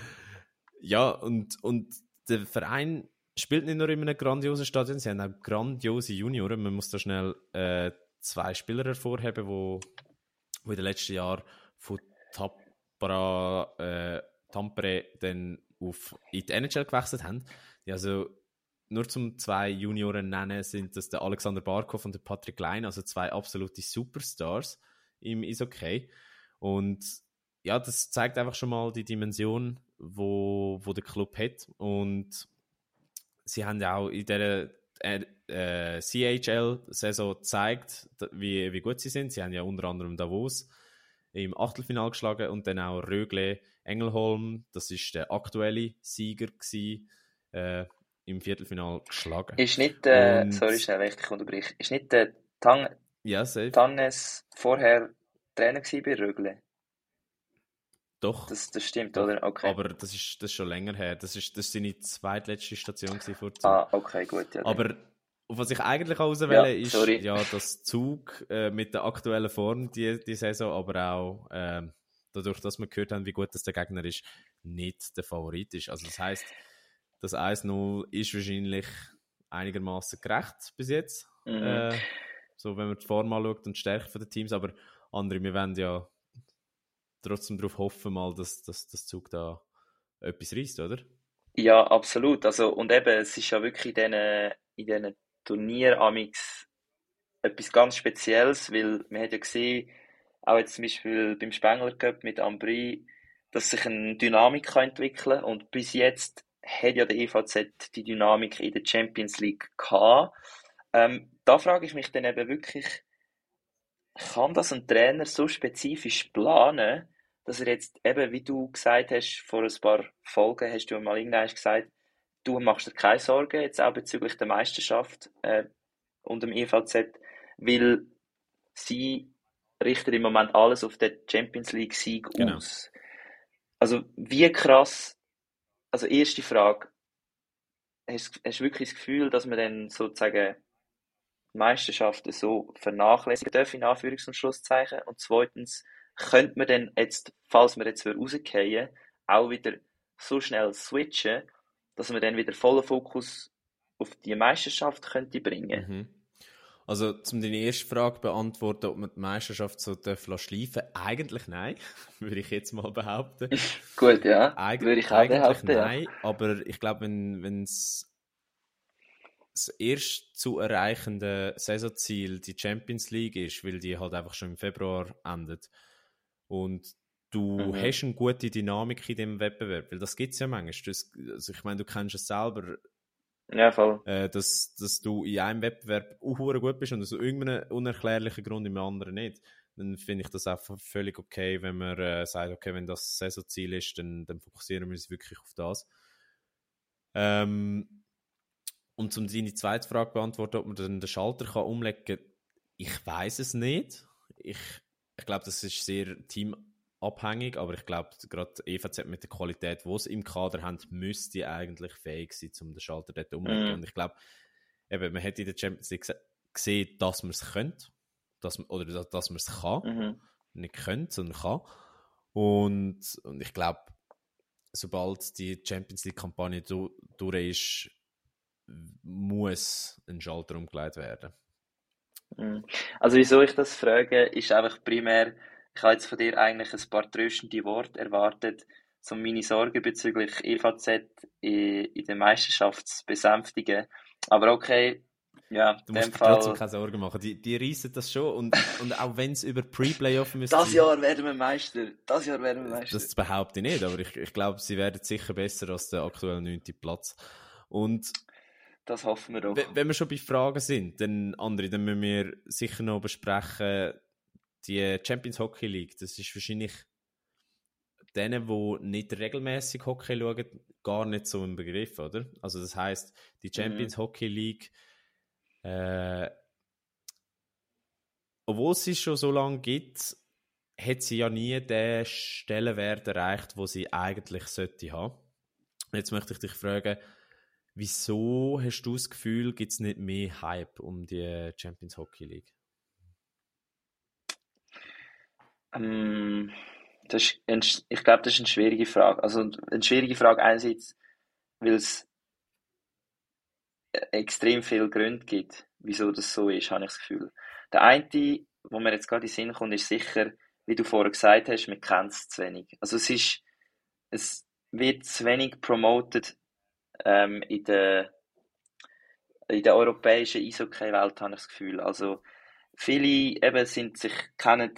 ja, und, und der Verein spielt nicht nur in einem grandiosen Stadion, sie haben auch grandiose Junioren. Man muss da schnell äh, zwei Spieler hervorheben, die in den letzten Jahren von Tappara, äh, Tampere dann auf, in die NHL gewechselt haben. Die also nur zum zwei Junioren nennen, sind das der Alexander Barkov und der Patrick Klein, also zwei absolute Superstars im Eishockey. Und ja, das zeigt einfach schon mal die Dimension, wo, wo der Club hat. Und sie haben ja auch in der äh, äh, CHL-Saison gezeigt, wie, wie gut sie sind. Sie haben ja unter anderem Davos im Achtelfinal geschlagen und dann auch Rögle Engelholm, das ist der aktuelle Sieger gewesen, äh, im Viertelfinal geschlagen. Ist nicht, äh, und, sorry, schnell, wenn ich unterbreche, ist nicht der Tang, ja, Tannes vorher Trainer bei Rögle? Doch. Das, das stimmt, doch. oder? Okay. Aber das ist, das ist schon länger her. Das ist, das ist seine zweitletzte Station vor Ah, okay, gut. Ja, Aber auf was ich eigentlich auswähle, Ja, ist sorry. ja das Zug äh, mit der aktuellen Form die, die Saison, aber auch ähm, dadurch, dass wir gehört haben, wie gut das der Gegner ist, nicht der Favorit ist. Also das heißt, das 1-0 ist wahrscheinlich einigermaßen gerecht bis jetzt. Mhm. Äh, so wenn man die Form anschaut und die Stärke der Teams, aber andere, wir werden ja trotzdem darauf hoffen, mal, dass, dass das Zug da etwas reißt, oder? Ja, absolut. Also, und eben, es ist ja wirklich in diesen, in diesen Turnieren amix etwas ganz Spezielles, weil man hat ja gesehen, auch jetzt zum Beispiel beim Spengler Cup mit Ambry, dass sich eine Dynamik kann entwickeln und bis jetzt hat ja der EVZ die Dynamik in der Champions League gehabt. Ähm, da frage ich mich dann eben wirklich, kann das ein Trainer so spezifisch planen, dass er jetzt eben, wie du gesagt hast, vor ein paar Folgen hast du mal irgendwann gesagt, du machst dir keine Sorgen, jetzt auch bezüglich der Meisterschaft äh, und dem EVZ, weil sie richten im Moment alles auf den Champions League Sieg Genau. aus. Also wie krass, also erste Frage, hast, hast du wirklich das Gefühl, dass man dann sozusagen Meisterschaften so vernachlässigen darf, in Anführungs- und Schlusszeichen? Und zweitens, könnte man dann jetzt, falls wir jetzt rausgehen, auch wieder so schnell switchen, dass man dann wieder vollen Fokus auf die Meisterschaft könnte bringen? Mhm. Also, um deine erste Frage zu beantworten, ob man die Meisterschaft so darf schleifen eigentlich nein, (laughs) würde ich jetzt mal behaupten. (laughs) Gut, ja, Eig würde ich auch eigentlich behaupten, ja. nein, aber ich glaube, wenn es das erst zu erreichende Saisonziel die Champions League ist, weil die halt einfach schon im Februar endet und du Mhm. hast eine gute Dynamik in dem Wettbewerb, weil das gibt es ja manchmal. Das, also ich meine, du kennst es selber, Ja, voll. äh, dass, dass du in einem Wettbewerb auch gut bist und aus irgendeinem unerklärlichen Grund im anderen nicht. Dann finde ich das auch völlig okay, wenn man äh, sagt, okay, wenn das Saisonziel ist, dann, dann fokussieren wir uns wirklich auf das. Ähm, und um deine zweite Frage beantworten, ob man dann den Schalter kann umlegen kann, ich weiß es nicht. Ich, ich glaube, das ist sehr teamabhängig, aber ich glaube, gerade EVZ mit der Qualität, die sie im Kader haben, müsste eigentlich fähig sein, um den Schalter dort umzulegen. Mhm. Und ich glaube, eben, man hat in der Champions League gese- gesehen, dass man es könnte, dass, man- oder dass, dass man es kann Mhm. nicht könnte, sondern kann. Und, und ich glaube, sobald die Champions League-Kampagne du, durch ist, muss ein Schalter umgelegt werden. Mhm. Also wieso ich das frage, ist einfach primär, ich habe jetzt von dir eigentlich ein paar tröstende Worte erwartet, um meine Sorgen bezüglich EVZ in, in der Meisterschaft zu besänftigen. Aber okay, ja, Du musst dir trotzdem Fall, keine Sorgen machen. Die, die reissen das schon. Und, (laughs) und auch wenn es über Pre-Playoff müsste das Jahr werden wir Meister, das Jahr werden wir Meister. das behaupte ich nicht, aber ich, ich glaube, sie werden sicher besser als der aktuelle 9. Platz. Und Das hoffen wir. Wenn wenn wir schon bei Fragen sind, dann André, dann müssen wir sicher noch besprechen, die Champions Hockey League, das ist wahrscheinlich denen, die nicht regelmäßig Hockey schauen, gar nicht so ein Begriff, oder? Also das heißt, die Champions Hockey League, äh, obwohl es sie schon so lange gibt, hat sie ja nie den Stellenwert erreicht, wo sie eigentlich sollte haben. Jetzt möchte ich dich fragen, wieso hast du das Gefühl, gibt es nicht mehr Hype um die Champions Hockey League? Ähm, das ist ein, ich glaube, das ist eine schwierige Frage. Also eine schwierige Frage einerseits, weil es extrem viele Gründe gibt, wieso das so ist, habe ich das Gefühl. Der eine, wo mir jetzt gerade in den Sinn kommt, ist sicher, wie du vorher gesagt hast, man kennt es zu wenig. Also es ist, es wird zu wenig promoted ähm, in der, in der europäischen Eishockey-Welt, habe ich das Gefühl. Also viele eben sind sich, kennen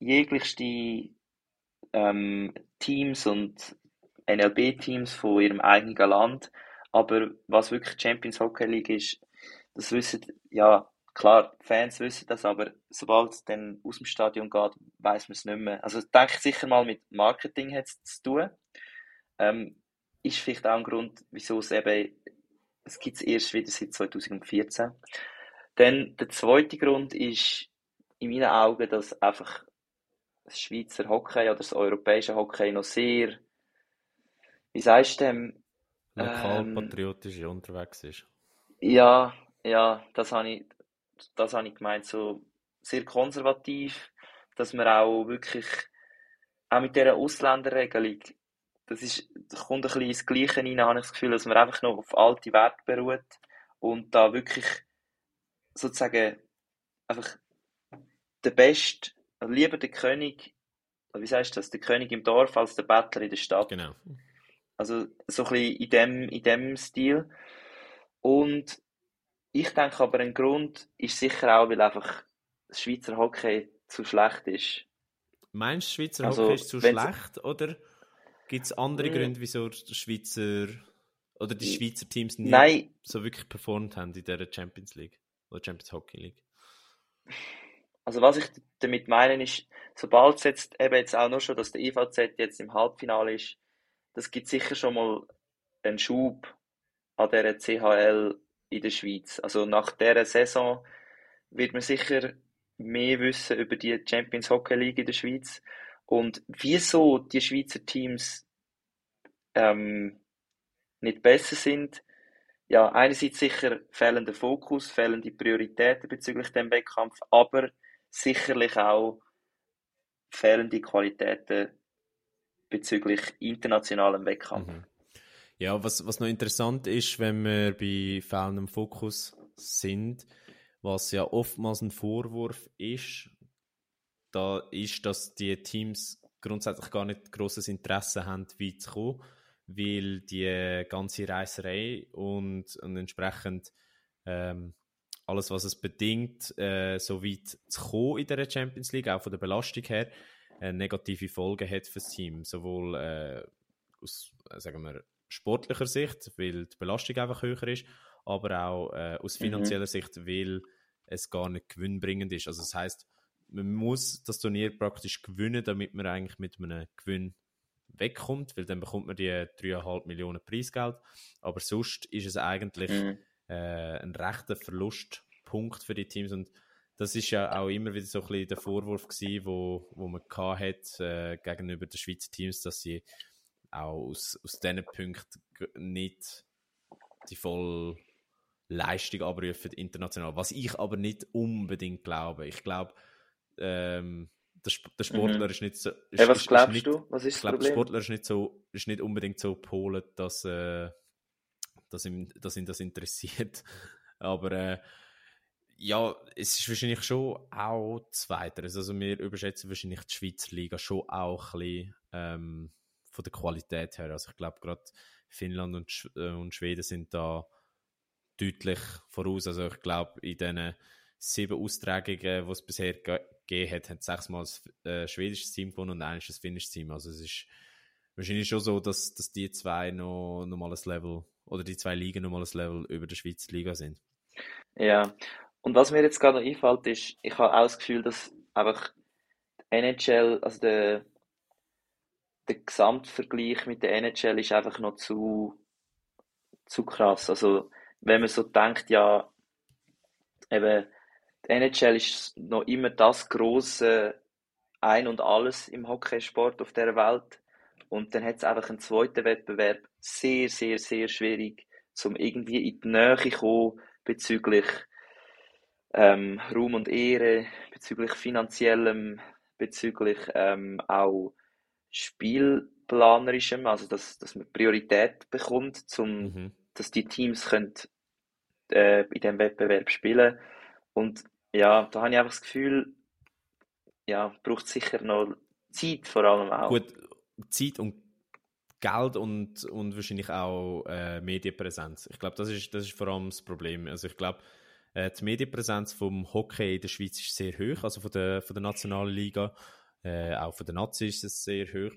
jeglichste ähm, Teams und NLB-Teams von ihrem eigenen Land. Aber was wirklich Champions Hockey League ist, das wissen, ja, klar, Fans wissen das, aber sobald es dann aus dem Stadion geht, weiß man es nicht mehr. Also, ich denke sicher mal mit Marketing hat es zu tun. Ähm, ist vielleicht auch ein Grund, wieso es eben, es gibt es erst wieder seit 2014. Dann der zweite Grund ist in meinen Augen, dass einfach Schweizer Hockey oder das europäische Hockey noch sehr, wie sagst du dem, ähm, Lokalpatriotisch unterwegs ist. ja, ja, das habe ich, das habe ich gemeint, so sehr konservativ, dass man auch wirklich, auch mit dieser Ausländerregelung, das ist, das kommt ein bisschen ins Gleiche rein, habe ich das Gefühl, dass man einfach noch auf alte Werte beruht und da wirklich sozusagen einfach der Beste, lieber der König, wie sagst du das, der König im Dorf als der Bettler in der Stadt. Genau. Also so ein bisschen in dem, in dem Stil. Und ich denke aber, ein Grund ist sicher auch, weil einfach das Schweizer Hockey zu schlecht ist. Meinst du, Schweizer Also, Hockey ist zu schlecht oder gibt es andere Mm. Gründe, wieso die Schweizer oder die Schweizer Teams nicht Nein, so wirklich performt haben in dieser Champions League oder Champions Hockey League? Also was ich damit meine ist, sobald es jetzt eben jetzt auch nur schon, dass der IVZ jetzt im Halbfinale ist, das gibt sicher schon mal einen Schub an dieser CHL in der Schweiz. Also nach dieser Saison wird man sicher mehr wissen über die Champions Hockey League in der Schweiz und wieso die Schweizer Teams ähm, nicht besser sind. Ja, einerseits sicher fehlender Fokus, fehlende Prioritäten bezüglich dem Wettkampf, aber sicherlich auch fehlende Qualitäten bezüglich internationalem Wettkampf. Mhm. Ja, was, was noch interessant ist, wenn wir bei fehlendem Fokus sind, was ja oftmals ein Vorwurf ist, da ist, dass die Teams grundsätzlich gar nicht großes Interesse haben, weit zu kommen, weil die ganze Reiserei und, und entsprechend ähm, alles, was es bedingt, äh, so weit zu kommen in der Champions League, auch von der Belastung her, äh, negative Folgen hat für das Team. Sowohl äh, aus, äh, sagen wir, sportlicher Sicht, weil die Belastung einfach höher ist, aber auch äh, aus Mhm. finanzieller Sicht, weil es gar nicht gewinnbringend ist. Also das heißt, man muss das Turnier praktisch gewinnen, damit man eigentlich mit einem Gewinn wegkommt, weil dann bekommt man die 3,5 Millionen Preisgeld. Aber sonst ist es eigentlich Mhm. Äh, ein rechter Verlustpunkt für die Teams und das ist ja auch immer wieder so ein bisschen der Vorwurf gewesen, wo, wo man hat, äh, gegenüber den Schweizer Teams, dass sie auch aus, aus diesen Punkten nicht die volle Leistung abrufen international. Was ich aber nicht unbedingt glaube. Ich glaube, ähm, der, der Sportler ist nicht so. Ist, Ja, was ist- ist glaubst nicht, du? Was ist ich glaube, der? Sportler ist nicht, so, ist nicht unbedingt so polet, dass, äh, dass, ihm, dass ihn das interessiert. (laughs) Aber äh, ja, es ist wahrscheinlich schon auch Zweiteres. Also wir überschätzen wahrscheinlich die Schweizer Liga schon auch ein bisschen ähm, von der Qualität her. Also ich glaube gerade Finnland und, Sch äh, und Schweden sind da deutlich voraus. Also ich glaube in diesen sieben Austragungen, die es bisher ge gegeben hat, hat sechsmal das äh, schwedisches Team gewonnen und eines das finnische Team. Also es ist wahrscheinlich schon so, dass, dass die zwei noch, noch mal ein Level oder die zwei Ligen noch mal ein Level über der Schweizer Liga sind. Ja, und was mir jetzt gerade noch einfällt, ist, ich habe auch das Gefühl, dass einfach NHL, also der, der Gesamtvergleich mit der NHL ist einfach noch zu, zu krass. Also, wenn man so denkt, ja, eben, die NHL ist noch immer das große Ein und Alles im Hockeysport auf der Welt. Und dann hat es einfach einen zweiten Wettbewerb sehr, sehr, sehr schwierig, um irgendwie in die Nähe zu kommen bezüglich ähm, Ruhm und Ehre, bezüglich finanziellem, bezüglich ähm, auch spielplanerischem, also dass, dass man Priorität bekommt, zum, Mhm. dass die Teams können, äh, in diesem Wettbewerb spielen Und ja, da habe ich einfach das Gefühl, ja, braucht sicher noch Zeit vor allem auch. Gut, Zeit und Geld und, und wahrscheinlich auch äh, Medienpräsenz. Ich glaube, das ist, das ist vor allem das Problem. Also ich glaube, äh, die Medienpräsenz vom Hockey in der Schweiz ist sehr hoch, also von der, von der nationalen Liga. Äh, auch von der Nazi ist es sehr hoch.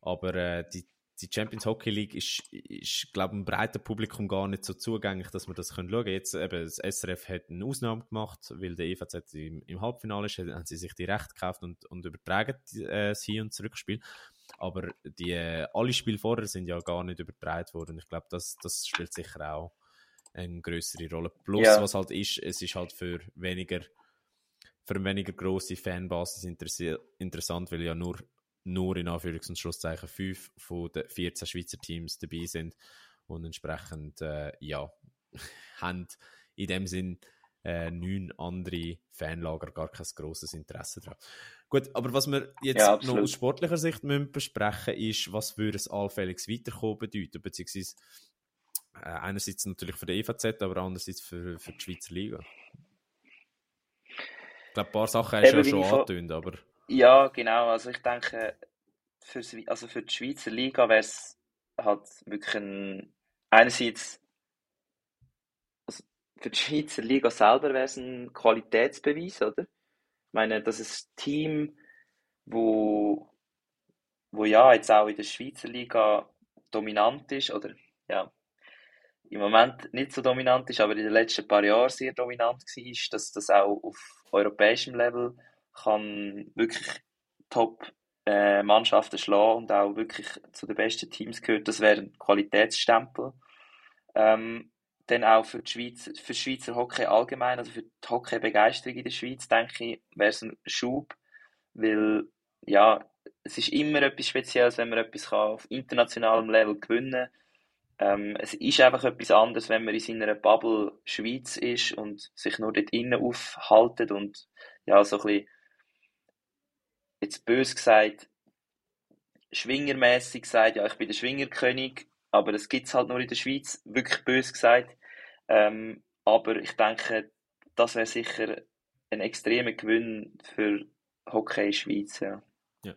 Aber äh, die, die Champions Hockey League ist, ist glaube einem breiten Publikum gar nicht so zugänglich, dass man das schauen kann. Jetzt eben, das SRF hat eine Ausnahme gemacht, weil der EVZ im, im Halbfinale ist, haben sie sich die Rechte gekauft und, und übertragen äh, das Hin- und Zurückspiel. Aber die, alle Spiele vorher sind ja gar nicht übertragen worden. Ich glaube, das, das spielt sicher auch eine größere Rolle. Plus, Ja. was halt ist, es ist halt für weniger, für eine weniger grosse Fanbasis interessant, weil ja nur, nur in Anführungs- und Schlusszeichen fünf von den 14 Schweizer Teams dabei sind und entsprechend, äh, ja, (laughs) haben in dem Sinn äh, neun andere Fanlager gar kein grosses Interesse daran. Gut, aber was wir jetzt Ja, noch aus sportlicher Sicht müssen besprechen ist, was würde es allfälliges Weiterkommen bedeuten, beziehungsweise äh, einerseits natürlich für die EVZ, aber andererseits für, für die Schweizer Liga. Ich glaube, ein paar Sachen hast du ja schon angetönt, aber Ja, genau. Also ich denke, für's, also für die Schweizer Liga wäre es halt wirklich ein, einerseits, für die Schweizer Liga selber wäre es ein Qualitätsbeweis, oder? Ich meine, das ist ein Team, wo, wo ja jetzt auch in der Schweizer Liga dominant ist, oder ja, im Moment nicht so dominant ist, aber in den letzten paar Jahren sehr dominant war, dass das auch auf europäischem Level kann wirklich Top-Mannschaften schlagen und auch wirklich zu den besten Teams gehört. Das wäre ein Qualitätsstempel. Ähm, dann auch für die Schweiz, für Schweizer Hockey allgemein, also für die Hockey-Begeisterung in der Schweiz, denke ich, wäre es ein Schub, weil ja, es ist immer etwas Spezielles, wenn man etwas kann auf internationalem Level gewinnen ähm, es ist einfach etwas anderes, wenn man in seiner Bubble Schweiz ist und sich nur dort innen aufhaltet und ja, so ein bisschen, jetzt bös gesagt, schwingermäßig sagt, ja, ich bin der Schwingerkönig, aber das gibt es halt nur in der Schweiz, wirklich bös gesagt. Ähm, aber ich denke, das wäre sicher ein extremer Gewinn für Hockey in der Schweiz, ja. Ja.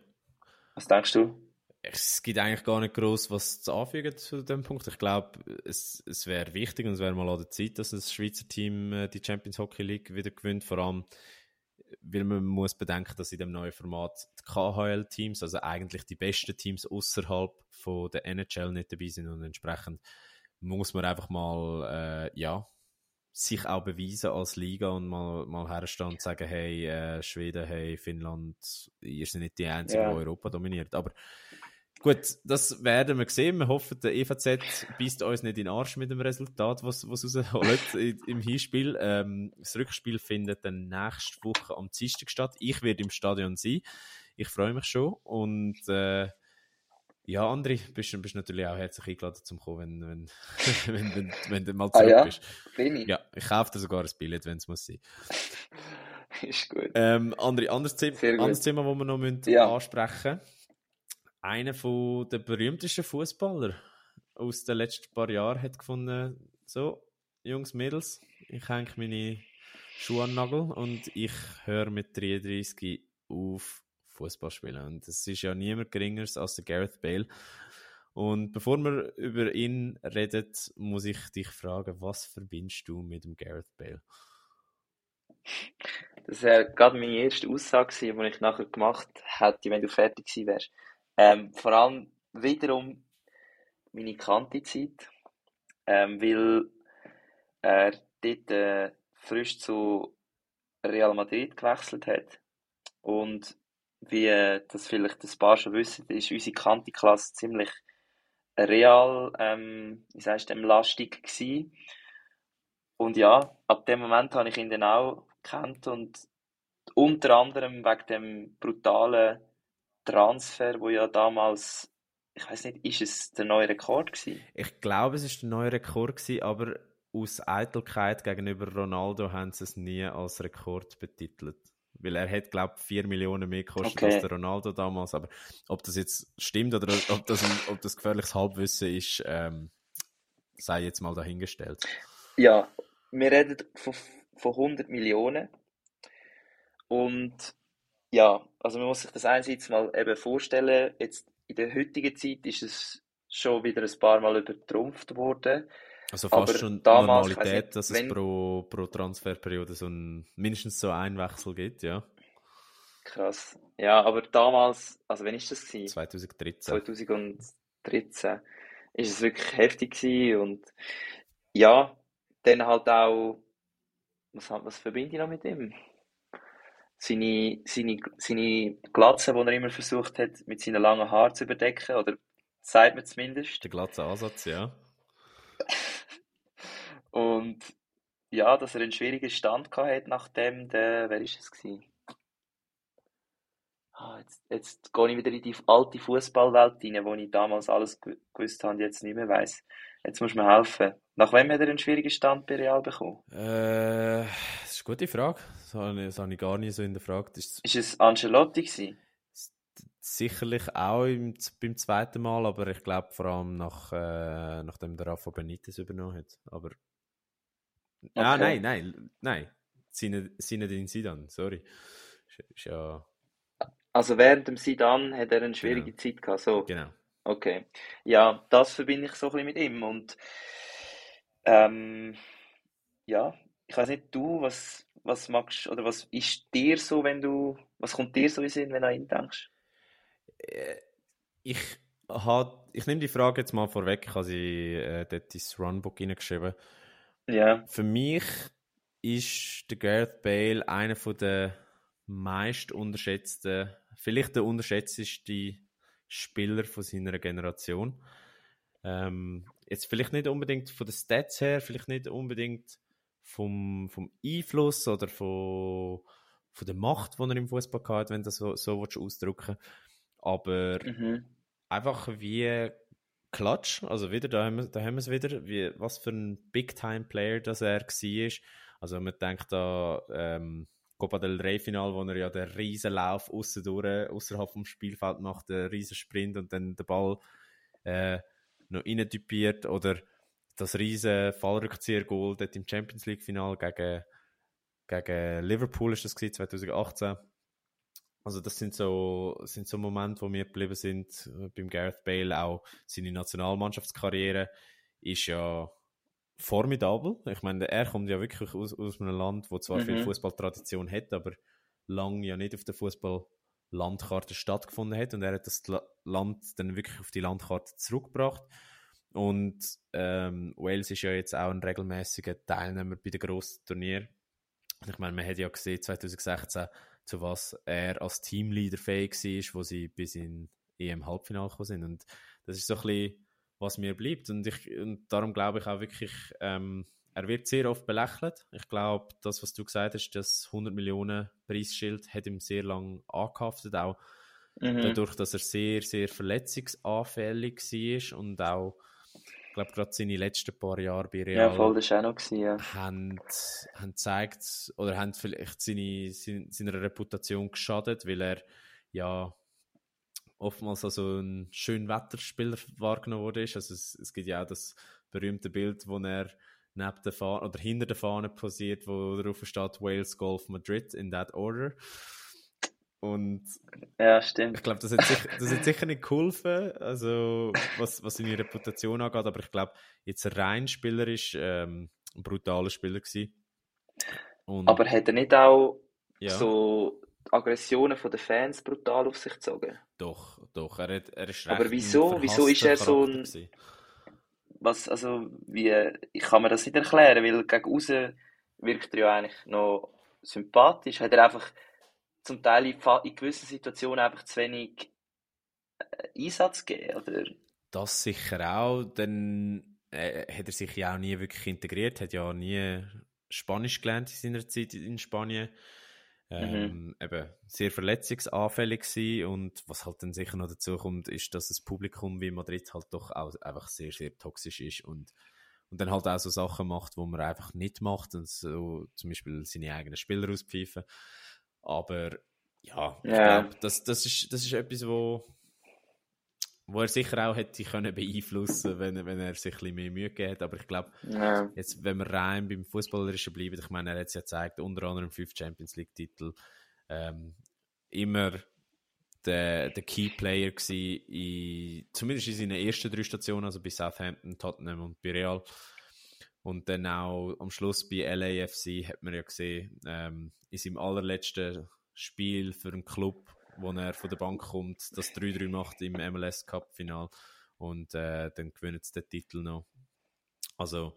Was denkst du? es gibt eigentlich gar nicht groß was zu anfügen zu dem Punkt. Ich glaube, es, es wäre wichtig und es wäre mal an der Zeit, dass das Schweizer Team äh, die Champions Hockey League wieder gewinnt. Vor allem, weil man muss bedenken, dass in dem neuen Format die KHL-Teams, also eigentlich die besten Teams außerhalb von der NHL nicht dabei sind und entsprechend muss man einfach mal, äh, ja, sich auch beweisen als Liga und mal, mal herstehen und sagen, hey, äh, Schweden, hey, Finnland, ihr seid nicht die Einzigen, Ja. die Europa dominiert. Aber gut, das werden wir sehen. Wir hoffen, der EVZ beißt uns nicht in den Arsch mit dem Resultat, was, was rausholt (laughs) im Hinspiel. Ähm, das Rückspiel findet dann nächste Woche am Dienstag statt. Ich werde im Stadion sein. Ich freue mich schon und äh, ja, André, bist, bist natürlich auch herzlich eingeladen zum kommen, wenn, wenn, (laughs) wenn, wenn, wenn du mal Ah, zurück ja? bist. Bin ich? Ja, ich kaufe dir sogar ein Billett, wenn es muss sein. (laughs) Ist gut. Ähm, André, anderes Thema, anderes Thema, das wir noch müssen Ja. ansprechen Einer der berühmtesten Fußballer aus den letzten paar Jahren hat gefunden, so, Jungs, Mädels, ich hänge meine Schuhe an den Nagel und ich höre mit 33 auf Fußball spielen. Und es ist ja niemand geringeres als der Gareth Bale. Und bevor wir über ihn reden, muss ich dich fragen, was verbindest du mit dem Gareth Bale? Das wäre gerade meine erste Aussage die ich nachher gemacht hätte, wenn du fertig gewesen wärst. Ähm, vor allem wiederum meine Kanti-Zeit, ähm, weil er dort äh, frisch zu Real Madrid gewechselt hat. Und wie äh, das vielleicht ein paar schon wissen, ist unsere Kanti-Klasse ziemlich real, ähm, wie sagst du, lastig gewesen. Und ja, ab dem Moment habe ich ihn dann auch gekannt und unter anderem wegen dem brutalen Transfer, wo ja damals, ich weiß nicht, ist es der neue Rekord gewesen? Ich glaube, es ist der neue Rekord gewesen, aber aus Eitelkeit gegenüber Ronaldo haben sie es nie als Rekord betitelt. Weil er hat, glaube ich, 4 Millionen mehr gekostet Okay. als der Ronaldo damals. Aber ob das jetzt stimmt oder ob das, ein, ob das gefährliches Halbwissen ist, ähm, sei jetzt mal dahingestellt. Ja, wir reden von, von 100 Millionen. Und ja, also man muss sich das einerseits mal eben vorstellen, jetzt in der heutigen Zeit ist es schon wieder ein paar Mal übertrumpft worden. Also fast Aber schon damals, Normalität, nicht, dass es wenn- pro, pro Transferperiode so ein, mindestens so einen Wechsel gibt, ja. Krass. Ja, aber damals, also wann ist das gewesen? 2013. 2013 ist es wirklich heftig gewesen und ja, dann halt auch, was, was verbinde ich noch mit ihm? Seine, seine, seine Glatze, die er immer versucht hat, mit seinen langen Haaren zu überdecken, oder sagt man zumindest. Der glatte Ansatz, ja. (laughs) Und ja, dass er einen schwierigen Stand gehabt hat, nachdem der, wer ist es gewesen? ah, jetzt, jetzt gehe ich wieder in die alte Fußballwelt rein, wo ich damals alles gewusst habe und jetzt nicht mehr weiß. Jetzt muss mir helfen. Nach wem hat er einen schwierigen Stand bei Real bekommen? Äh, das ist eine gute Frage. Das habe ich, das habe ich gar nicht so in der Frage. Ist, ist es Ancelotti gewesen? Sicherlich auch im, beim zweiten Mal, aber ich glaube vor allem nach, äh, nachdem der Rafa Benitez übernommen hat. Aber. Okay. Ah, nein, nein, nein. Zinedine Zidane, sorry. Ist, ist ja... Also während dem Sidan hat er eine schwierige genau. Zeit gehabt, so. Genau. Okay. Ja, das verbinde ich so ein bisschen mit ihm und ähm, ja, ich weiß nicht, du, was, was magst oder was ist dir so, wenn du, was kommt dir so in Sinn, wenn du an ihn denkst? Äh, ich hat, ich nehme die Frage jetzt mal vorweg, ich habe sie äh, dort ins Runbook hineingeschrieben. Ja. Für mich ist der Gareth Bale einer der meist unterschätzten, vielleicht der unterschätzteste Spieler von seiner Generation. Ähm, jetzt vielleicht nicht unbedingt von den Stats her, vielleicht nicht unbedingt vom, vom Einfluss oder von, von der Macht, die er im Fußball hat, wenn du das so, so ausdrücken Aber mhm. einfach wie Klatsch, also wieder, da haben wir, da haben wir es wieder, wie, was für ein Big-Time-Player das er war. Also man denkt da ähm, Copa del Rey Final, wo er ja den riesen Lauf außerhalb vom Spielfeld macht, den riesen Sprint und dann den Ball äh, noch reintypiert oder das riesen Fallrückzieher-Goal dort im Champions League Final gegen, gegen Liverpool ist das gewesen, 2018. Also das sind so, sind so Momente, wo mir geblieben sind äh, beim Gareth Bale. Auch seine Nationalmannschaftskarriere ist ja formidabel. Ich meine, er kommt ja wirklich aus, aus einem Land, wo zwar mhm. viel Fußballtradition hat, aber lange ja nicht auf der Fußball-Landkarte stattgefunden hat und er hat das Land dann wirklich auf die Landkarte zurückgebracht. Und ähm, Wales ist ja jetzt auch ein regelmäßiger Teilnehmer bei den grossen Turnieren. Ich meine, man hat ja gesehen 2016, zu was er als Teamleader fähig war, wo sie bis in EM-Halbfinale gekommen sind. Und das ist so ein bisschen was mir bleibt. Und, ich, und darum glaube ich auch wirklich, ähm, er wird sehr oft belächelt. Ich glaube, das, was du gesagt hast, das 100 Millionen Preisschild hat ihm sehr lange angehaftet, auch mhm. dadurch, dass er sehr, sehr verletzungsanfällig war und auch, ich glaube, gerade seine letzten paar Jahre bei Real ja, voll, das auch noch gewesen, ja. haben, haben gezeigt oder haben vielleicht seine, seine, seiner Reputation geschadet, weil er ja oftmals als so ein schön Wetterspieler wahrgenommen wurde. Also es, es gibt ja auch das berühmte Bild, wo er neben der Fahne oder hinter der Fahne posiert, wo drauf steht Wales Golf Madrid in that order. Und ja, stimmt. ich glaube, das, hat sicher, das hat sicher nicht geholfen, also was, was seine Reputation angeht, aber ich glaube, jetzt rein spielerisch ähm, ein brutaler Spieler gewesen. Und, aber hat er nicht auch ja. so Aggressionen von den Fans brutal auf sich gezogen. Doch, doch. Er, hat, er ist Aber wieso? Wieso ist er so ein. Was, also, wie, ich kann mir das nicht erklären, weil gegen außen wirkt er ja eigentlich noch sympathisch. Hat er einfach zum Teil in, in gewissen Situationen einfach zu wenig äh, Einsatz gegeben, oder? Das sicher auch. Dann äh, hat er sich ja auch nie wirklich integriert, hat ja nie Spanisch gelernt in seiner Zeit in Spanien. Mhm. Ähm, mhm. eben sehr verletzungsanfällig gewesen und was halt dann sicher noch dazu kommt, ist, dass das Publikum wie Madrid halt doch auch einfach sehr, sehr toxisch ist und, und dann halt auch so Sachen macht, wo man einfach nicht macht und so zum Beispiel seine eigenen Spieler auspfeifen. Aber ja, ich ja. glaube, das, das, ist, das ist etwas, wo wo er sicher auch hätte können beeinflussen wenn, wenn er sich ein bisschen mehr Mühe gegeben Aber ich glaube, ja. jetzt, wenn wir rein beim Fußballerischen bleiben, ich meine, er hat es ja gezeigt, unter anderem fünf Champions League-Titel, ähm, immer der, der Key Player gewesen, in, zumindest in seinen ersten drei Stationen, also bei Southampton, Tottenham und bei Real. Und dann auch am Schluss bei LAFC hat man ja gesehen, ähm, in seinem allerletzten Spiel für einen Club wo er von der Bank kommt, das 3-3 macht im MLS Cup Final und äh, dann gewinnt es den Titel noch. Also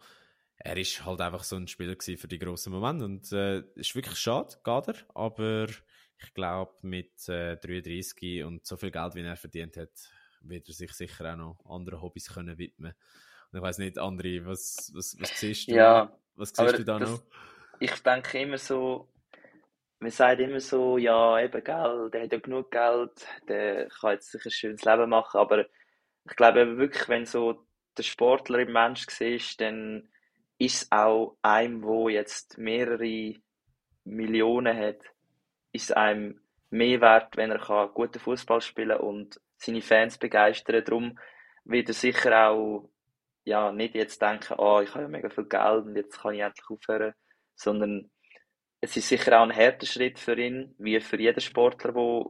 er ist halt einfach so ein Spieler für die grossen Momente und äh, ist wirklich schade, geht er, aber ich glaube mit äh, 33 und so viel Geld, wie er verdient hat, wird er sich sicher auch noch anderen Hobbys können widmen. Und ich weiß nicht, André, was, was, was siehst du? Ja, was siehst du da das, noch? Ich denke immer so, man sagt immer so, ja, eben, gell, der hat ja genug Geld, der kann jetzt sicher ein schönes Leben machen, aber ich glaube eben wirklich, wenn so der Sportler im Mensch siehst, dann ist es auch einem, wo jetzt mehrere Millionen hat, ist einem mehr wert, wenn er kann guten Fußball spielen und seine Fans begeistern. Darum wird er sicher auch ja, nicht jetzt denken, oh, ich habe ja mega viel Geld und jetzt kann ich endlich aufhören, sondern es ist sicher auch ein härter Schritt für ihn, wie für jeden Sportler, der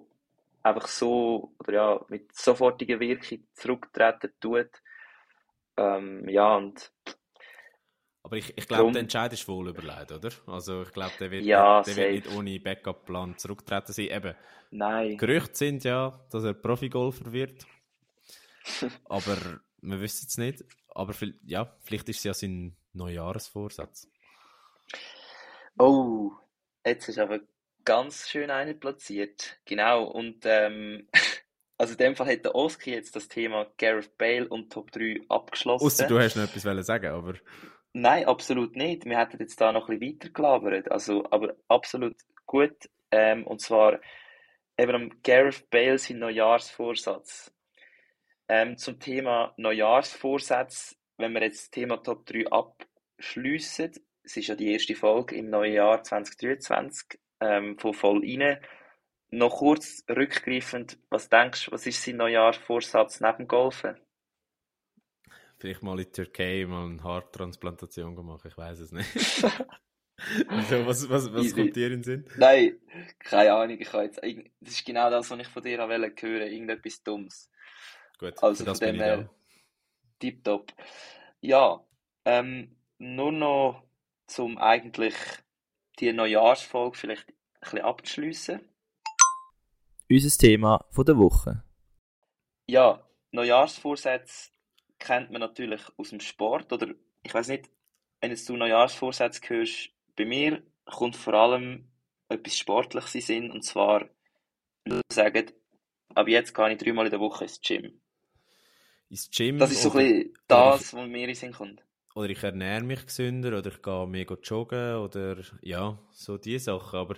einfach so oder ja, mit sofortiger Wirkung zurücktreten tut. Ähm, ja, und aber ich, ich glaube, der Entscheid ist wohl überlegt, oder? Also ich glaube, der wird, ja, der wird nicht ohne Backup-Plan zurücktreten sein. Eben, Nein. Gerüchte sind ja, dass er Profigolfer wird. (laughs) Aber wir wissen es nicht. Aber ja, vielleicht ist es ja sein Neujahresvorsatz. Oh, jetzt ist aber ganz schön eine platziert. Genau. Und ähm, (laughs) also in dem Fall hat der Oski jetzt das Thema Gareth Bale und Top 3 abgeschlossen. Außer du hast noch etwas sagen, aber. Nein, absolut nicht. Wir hätten jetzt da noch ein bisschen weiter gelabert. Also, aber absolut gut. Ähm, und zwar eben am Gareth Bale sein Neujahrsvorsatz. Ähm, zum Thema Neujahrsvorsatz, wenn wir jetzt das Thema Top 3 abschliessen, es ist ja die erste Folge im neuen Jahr 2023 ähm, von voll rein. Noch kurz rückgreifend, was denkst du, was ist sein Neujahrsvorsatz neben Golfen? Vielleicht mal in die Türkei mal eine Haartransplantation gemacht, ich weiß es nicht. (laughs) also, was was, was kommt dir in den Sinn? Nein, keine Ahnung. Ich jetzt, das ist genau das, was ich von dir hören hören irgendetwas Dummes. Gut, also von dem her, tipptopp. Ja, ähm, nur noch zum eigentlich die Neujahrsfolge vielleicht ein bisschen abzuschliessen. Unser Thema von der Woche. Ja, Neujahrsvorsätze kennt man natürlich aus dem Sport oder ich weiß nicht, wenn du Neujahrsvorsätze hörst, bei mir kommt vor allem etwas Sportliches in Sinn und zwar sagen, ab jetzt gehe ich dreimal in der Woche ins Gym ins Gym. Das ist so ein bisschen das, was mir in Sinn kommt. Oder ich ernähre mich gesünder oder ich gehe mehr joggen oder ja, so diese Sachen. Aber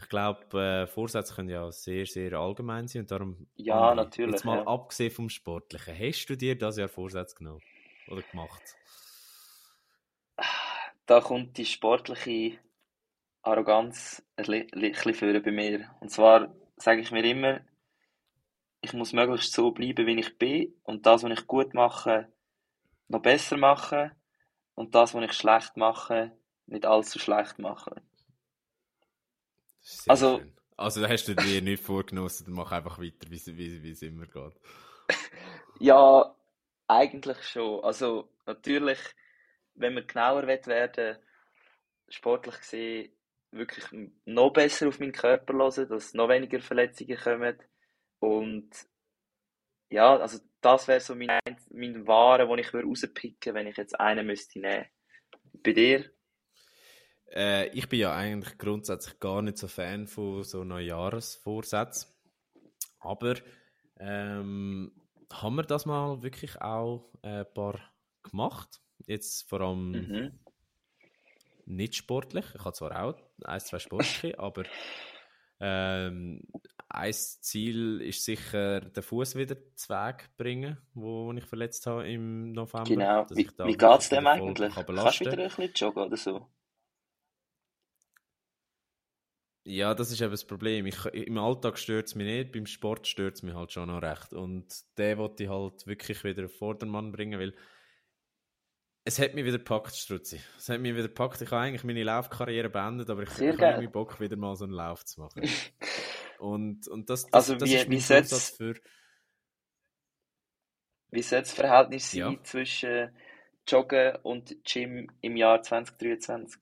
ich glaube, äh, Vorsätze können ja sehr, sehr allgemein sein und darum. Ja, natürlich. Jetzt mal ja. abgesehen vom Sportlichen, hast du dir das Jahr Vorsätze genommen oder gemacht? Da kommt die sportliche Arroganz ein bisschen bei mir. Und zwar sage ich mir immer, ich muss möglichst so bleiben, wie ich bin und das, was ich gut mache, noch besser machen und das, was ich schlecht mache, nicht allzu schlecht machen. also, schön. also da hast du dir (laughs) nicht vorgenommen, dann mach einfach weiter, wie es immer geht. (laughs) ja, eigentlich schon. Also natürlich, wenn man genauer werden sportlich gesehen, wirklich noch besser auf meinen Körper hören, dass noch weniger Verletzungen kommen und ja, also das wäre so mein, mein Ware, den ich rauspicken wenn ich jetzt einen müsste nehmen. Bei dir? Äh, ich bin ja eigentlich grundsätzlich gar nicht so Fan von so Neujahresvorsätzen. Aber ähm, haben wir das mal wirklich auch ein paar gemacht? Jetzt vor allem mhm. nicht sportlich. Ich habe zwar auch ein, zwei sportliche, aber ähm, ein Ziel ist sicher, den Fuß wieder zu Weg bringen, wo, wo ich verletzt habe im November. Genau. Wie, wie geht es dem eigentlich? Kannst du wieder ein bisschen joggen oder so? Ja, das ist eben das Problem. Ich, Im Alltag stört es mich nicht, beim Sport stört es mich halt schon noch recht. Und den wollte ich halt wirklich wieder auf Vordermann bringen, weil es hat mich wieder gepackt, Struzzi. Es hat mich wieder gepackt. Ich habe eigentlich meine Laufkarriere beendet, aber ich, ich habe Bock, wieder mal so einen Lauf zu machen. (laughs) und, und das, das, also das wie, ist mein Vorsatz für... Wie soll das Verhältnis sein ja. zwischen Joggen und Gym im Jahr 2023?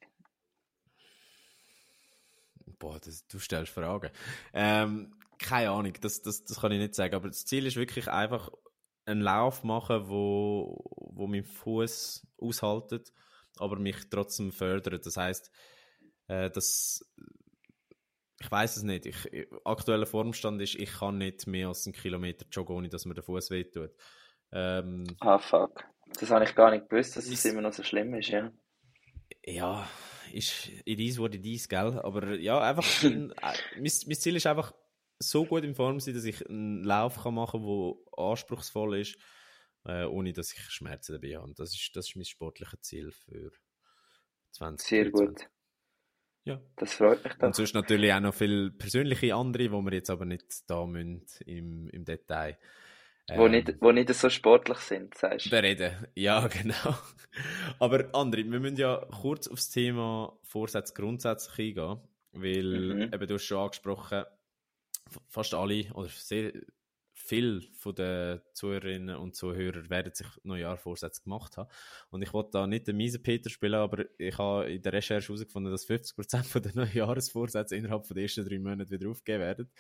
Boah, das, du stellst Fragen. Ähm, keine Ahnung, das, das, das kann ich nicht sagen. Aber das Ziel ist wirklich einfach, einen Lauf machen, wo, wo mein Fuß aushaltet, aber mich trotzdem fördert. Das heißt, äh, dass ich weiß es nicht. Ich, aktueller Formstand ist, ich kann nicht mehr als einen Kilometer joggen, ohne dass mir der Fuß wehtut. Ähm, ah fuck, das habe ich gar nicht gewusst, dass es immer noch so schlimm ist, ja. Ja, ist it is what it is, gell? Aber ja, einfach, (laughs) ein, äh, mein, mein Ziel ist einfach, so gut in Form sein, dass ich einen Lauf kann machen kann, der anspruchsvoll ist, äh, ohne dass ich Schmerzen dabei habe. Das ist, das ist mein sportliches Ziel für 2020. Sehr gut. Ja. Das freut mich dann. Und sonst natürlich auch noch viele persönliche andere, die wir jetzt aber nicht da müssen im, im Detail. Wo, ähm, nicht, wo nicht so sportlich sind, sagst du? Bereden, ja, (laughs) genau. Aber André, wir müssen ja kurz aufs Thema Vorsätze grundsätzlich eingehen, weil mhm. eben, du hast schon angesprochen, fast alle oder sehr viel von den Zuhörerinnen und Zuhörern werden sich Neujahrvorsätze gemacht haben. Und ich wollte da nicht den miesen Peter spielen, aber ich habe in der Recherche herausgefunden, dass 50% der Neujahresvorsätze innerhalb der ersten drei Monate wieder aufgegeben werden.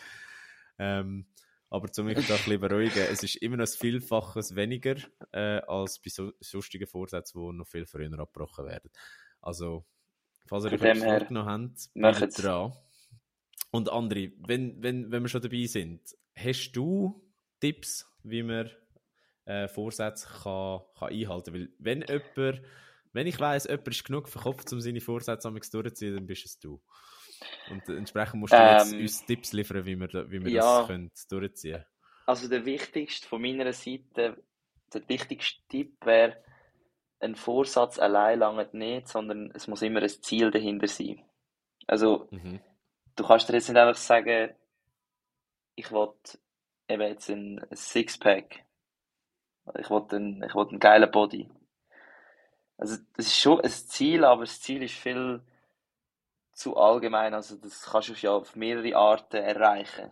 Ähm, aber zum mich da ein bisschen beruhigen, es ist immer noch ein Vielfaches weniger äh, als bei so, sonstigen Vorsätzen, die noch viel früher abgebrochen werden. Also, falls ihr euch vorgenommen habt, dran. Und André, wenn, wenn, wenn wir schon dabei sind, hast du Tipps, wie man äh, Vorsätze kann, kann einhalten kann? Weil wenn jemand, wenn ich weiss, jemand ist genug verkopft, um seine Vorsätze durchzuziehen, dann bist es du. Und entsprechend musst du ähm, jetzt uns Tipps liefern, wie wir, wie wir ja, das können durchziehen können. Also der wichtigste von meiner Seite, der wichtigste Tipp wäre, ein Vorsatz allein lange nicht, sondern es muss immer ein Ziel dahinter sein. Also mhm. Du kannst dir jetzt nicht einfach sagen, ich will eben jetzt ein Sixpack. Ich will einen, ich einen geilen Body. Also, das ist schon ein Ziel, aber das Ziel ist viel zu allgemein. Also, das kannst du ja auf mehrere Arten erreichen.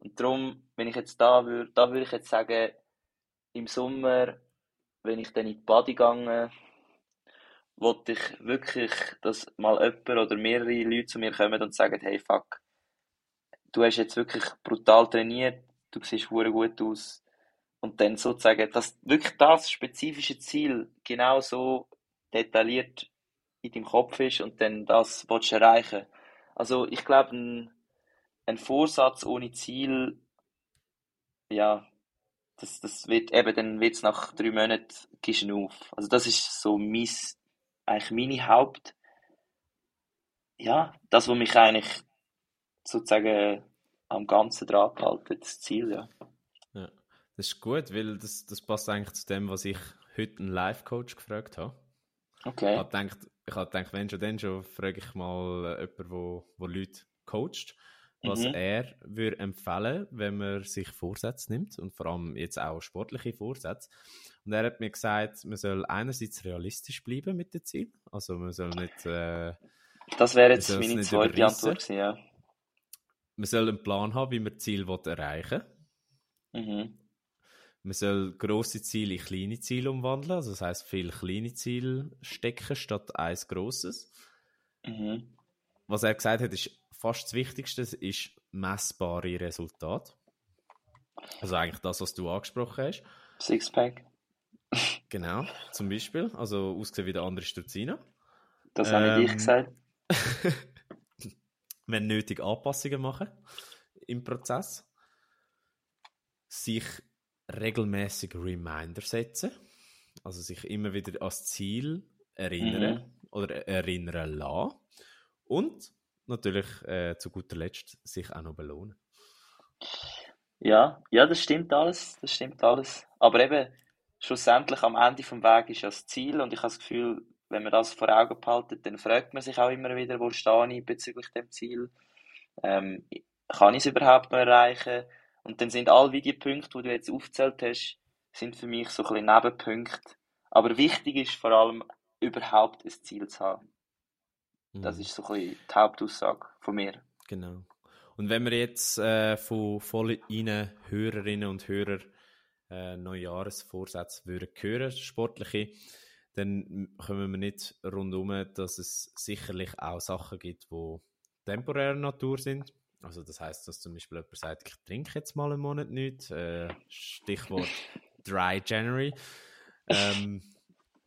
Und darum, wenn ich jetzt da würde, da würde ich jetzt sagen, im Sommer, wenn ich dann in die Body gehe, wollte ich wirklich, dass mal jemand oder mehrere Leute zu mir kommen und sagen, hey fuck, du hast jetzt wirklich brutal trainiert, du siehst hure gut aus und dann sozusagen, dass wirklich das spezifische Ziel genau so detailliert in deinem Kopf ist und dann das willst du erreichen. Also ich glaube, ein, ein Vorsatz ohne Ziel, ja, das, das wird eben, dann wird es nach drei Monaten gehst auf. Also das ist so mein eigentlich meine Haupt, ja, das, was mich eigentlich sozusagen am Ganzen dran halten, das Ziel, ja. Ja, das ist gut, weil das, das passt eigentlich zu dem, was ich heute einen Live-Coach gefragt habe. Okay. Ich habe gedacht, ich habe gedacht wenn schon, dann schon, frage ich mal jemanden, wo, wo Leute coacht, was mhm. er würde empfehlen, wenn man sich Vorsätze nimmt und vor allem jetzt auch sportliche Vorsätze. Und er hat mir gesagt, man soll einerseits realistisch bleiben mit dem Ziel, also man soll nicht... Äh, das wäre jetzt meine zweite Antwort ja. Man soll einen Plan haben, wie man Ziel erreichen will. Mhm. Man soll grosse Ziele in kleine Ziele umwandeln, also das heißt viel kleine Ziele stecken statt eins grosses. Mhm. Was er gesagt hat, ist fast das Wichtigste ist messbare Resultate. Also eigentlich das, was du angesprochen hast. Sixpack. Genau, zum Beispiel. Also ausgesehen wie der andere Sturzina. Das ähm, habe ich gesagt. (laughs) wenn nötig Anpassungen machen im Prozess. Sich regelmäßig Reminder setzen. Also sich immer wieder ans Ziel erinnern mhm. oder erinnern lassen. Und natürlich äh, zu guter Letzt sich auch noch belohnen. Ja, ja, das stimmt alles, das stimmt alles. Aber eben, schlussendlich am Ende vom Weg ist ja das Ziel und ich habe das Gefühl, wenn man das vor Augen behaltet, dann fragt man sich auch immer wieder, wo stehe ich bezüglich dem Ziel? Ähm, kann ich es überhaupt noch erreichen? Und dann sind all die Punkte, die du jetzt aufgezählt hast, sind für mich so ein bisschen Nebenpunkte. Aber wichtig ist vor allem, überhaupt ein Ziel zu haben. Das mhm. ist so ein bisschen die Hauptaussage von mir. Genau. Und wenn wir jetzt äh, von voll Hörerinnen und Hörern äh, Neujahresvorsätze würden hören, sportliche, dann kommen wir nicht rundum, dass es sicherlich auch Sachen gibt, die temporärer Natur sind. Also das heißt, dass zum Beispiel jemand sagt, ich trinke jetzt mal einen Monat nicht. Äh, Stichwort Dry January. (laughs) Ähm,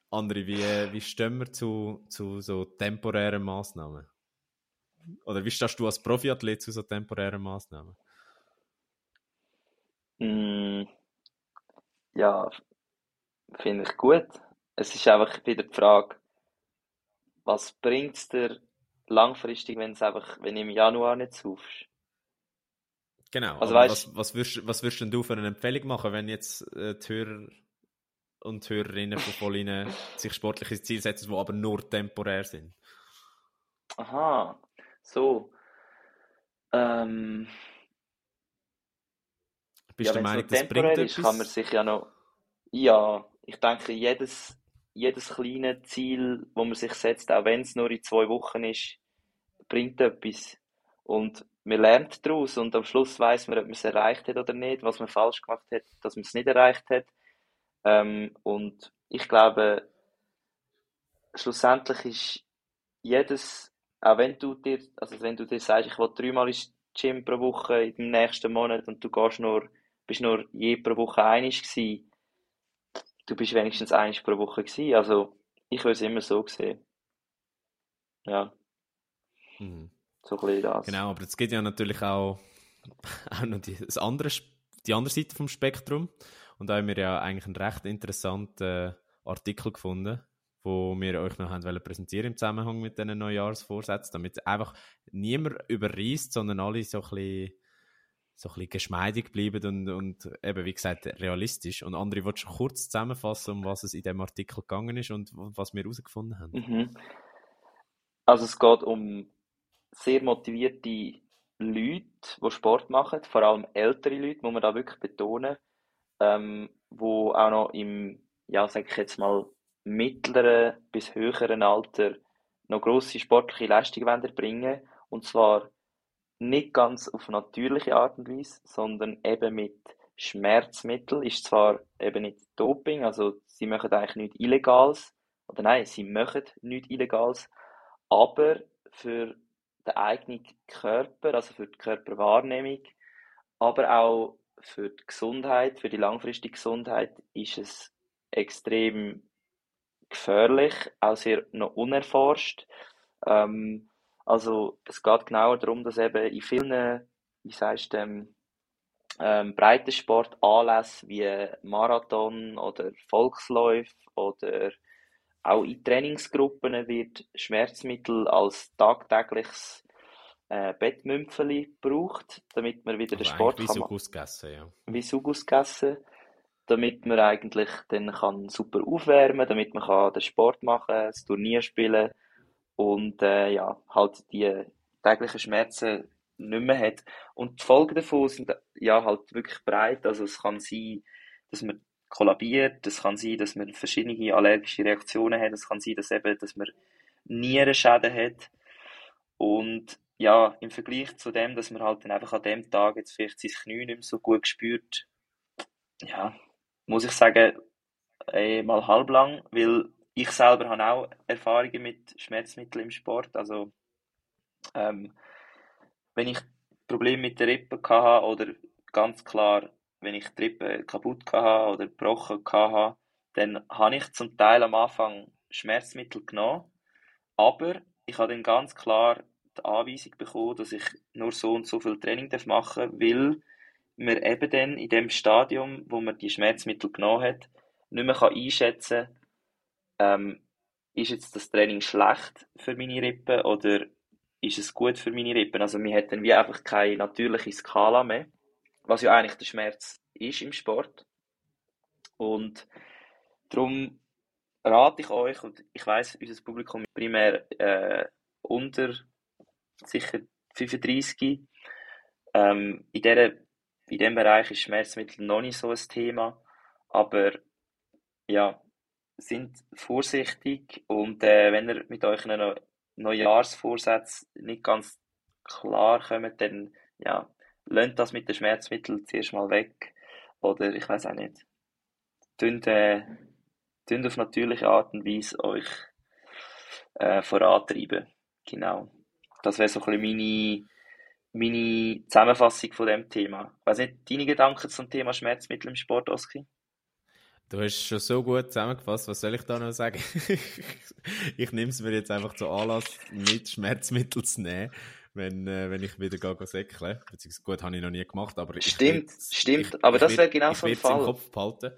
andere, wie, wie stehen wir zu, zu so temporären Maßnahmen? Oder wie stehst du als Profiathlet zu so temporären Maßnahmen? Mm, ja, finde ich gut. Es ist einfach wieder die Frage, was bringt es dir, langfristig, wenn es einfach, wenn du im Januar nicht saufst. Genau, Also weißt- was, was, würdest, was würdest denn du für eine Empfehlung machen, wenn jetzt äh, die Hörer und Hörerinnen von Pauline (laughs) sich sportliche Ziele setzen, die aber nur temporär sind? Aha, so. Ähm, Bist ja, du der Meinung, das bringt ist, kann man etwas? sich ja noch. Ja, ich denke, jedes, jedes kleine Ziel, wo man sich setzt, auch wenn es nur in zwei Wochen ist, bringt etwas. Und man lernt daraus und am Schluss weiß man, ob man es erreicht hat oder nicht, was man falsch gemacht hat, dass man es nicht erreicht hat. Ähm, und ich glaube, schlussendlich ist jedes, auch wenn du dir, also wenn du dir sagst, ich will dreimal ins Gym pro Woche im nächsten Monat und du gehst nur, bist nur je pro Woche einig gewesen, du bist wenigstens einig pro Woche gewesen. Also ich würde es immer so sehen. Ja, Mhm. so ein bisschen das. Genau, aber es gibt ja natürlich auch, (laughs) auch noch die, das andere, die andere Seite vom Spektrum. Und da haben wir ja eigentlich einen recht interessanten Artikel gefunden, wo wir euch noch haben wollen präsentieren im Zusammenhang mit diesen Neujahrsvorsätzen, damit einfach niemand überreißt, sondern alle so ein bisschen, so ein bisschen geschmeidig bleiben und, und eben, wie gesagt, realistisch. Und André, willst du kurz zusammenfassen, um was es in dem Artikel gegangen ist und was wir herausgefunden haben? Mhm. Also es geht um sehr motivierte Leute, die Sport machen, vor allem ältere Leute, muss man da wirklich betonen, ähm, wo auch noch im, ja, sag ich jetzt mal, mittleren bis höheren Alter noch grosse sportliche Leistungen erbringen und zwar nicht ganz auf natürliche Art und Weise, sondern eben mit Schmerzmitteln. Ist zwar eben nicht Doping, also sie machen eigentlich nichts Illegales, oder nein, sie machen nichts Illegales, aber für den eigenen Körper, also für die Körperwahrnehmung, aber auch für die Gesundheit, für die langfristige Gesundheit ist es extrem gefährlich, auch sehr noch unerforscht. Ähm, also es geht genauer darum, dass eben in vielen, wie sagst du, dem, ähm, Breitensportanlässe wie Marathon oder Volksläufe oder auch in Trainingsgruppen wird Schmerzmittel als tagtägliches äh, Bettmümpfeli gebraucht, damit man wieder den Also Sport wie kann ausgegessen, ja. wie Sugus gegessen, damit man eigentlich dann kann super aufwärmen, damit man kann den Sport machen, das Turnier spielen und äh, ja, halt die täglichen Schmerzen nicht mehr hat. Und die Folgen davon sind ja halt wirklich breit. Also es kann sein, dass man kollabiert, es kann sein, dass man verschiedene allergische Reaktionen hat, es kann sein, dass eben, dass man Nierenschäden hat. Und ja, im Vergleich zu dem, dass man halt dann einfach an dem Tag jetzt vielleicht sein Knie nicht mehr so gut spürt, ja, muss ich sagen, eh, mal halblang, weil ich selber habe auch Erfahrungen mit Schmerzmitteln im Sport. Also, ähm, wenn ich Probleme mit der Rippe hatte oder ganz klar, wenn ich die Rippe kaputt hatte oder gebrochen hatte, dann habe ich zum Teil am Anfang Schmerzmittel genommen, aber ich habe dann ganz klar die Anweisung bekommen, dass ich nur so und so viel Training machen darf, weil man eben dann in dem Stadium, wo man die Schmerzmittel genommen hat, nicht mehr kann einschätzen ähm, ist jetzt das Training schlecht für meine Rippen oder ist es gut für meine Rippen? Also wir hätten wie einfach keine natürliche Skala mehr, was ja eigentlich der Schmerz ist im Sport. Und darum rate ich euch, und ich weiß, unser Publikum ist primär äh, unter sicher 35. Ähm, in, dieser, in diesem Bereich ist Schmerzmittel noch nicht so ein Thema, aber ja, sind vorsichtig und äh, wenn ihr mit euch einen Neujahrsvorsatz nicht ganz klar kommt, dann ja, lasst das mit den Schmerzmitteln zuerst mal weg oder ich weiß auch nicht. Tönt, äh, tönt auf natürliche Art und Weise euch äh, vorantreiben. Genau. Das wäre so ein bisschen meine, meine Zusammenfassung von dem Thema. Ich weiß nicht, deine Gedanken zum Thema Schmerzmittel im Sport, Oski? Du hast schon so gut zusammengefasst, was soll ich da noch sagen? (laughs) ich nehme es mir jetzt einfach zu Anlass, nicht Schmerzmittel zu nehmen, wenn, äh, wenn ich wieder gehe säckeln. Beziehungsweise gut, habe ich noch nie gemacht, aber ich Stimmt, stimmt, ich, aber ich das wäre genau ich so ein will's im Fall. Kopf behalten,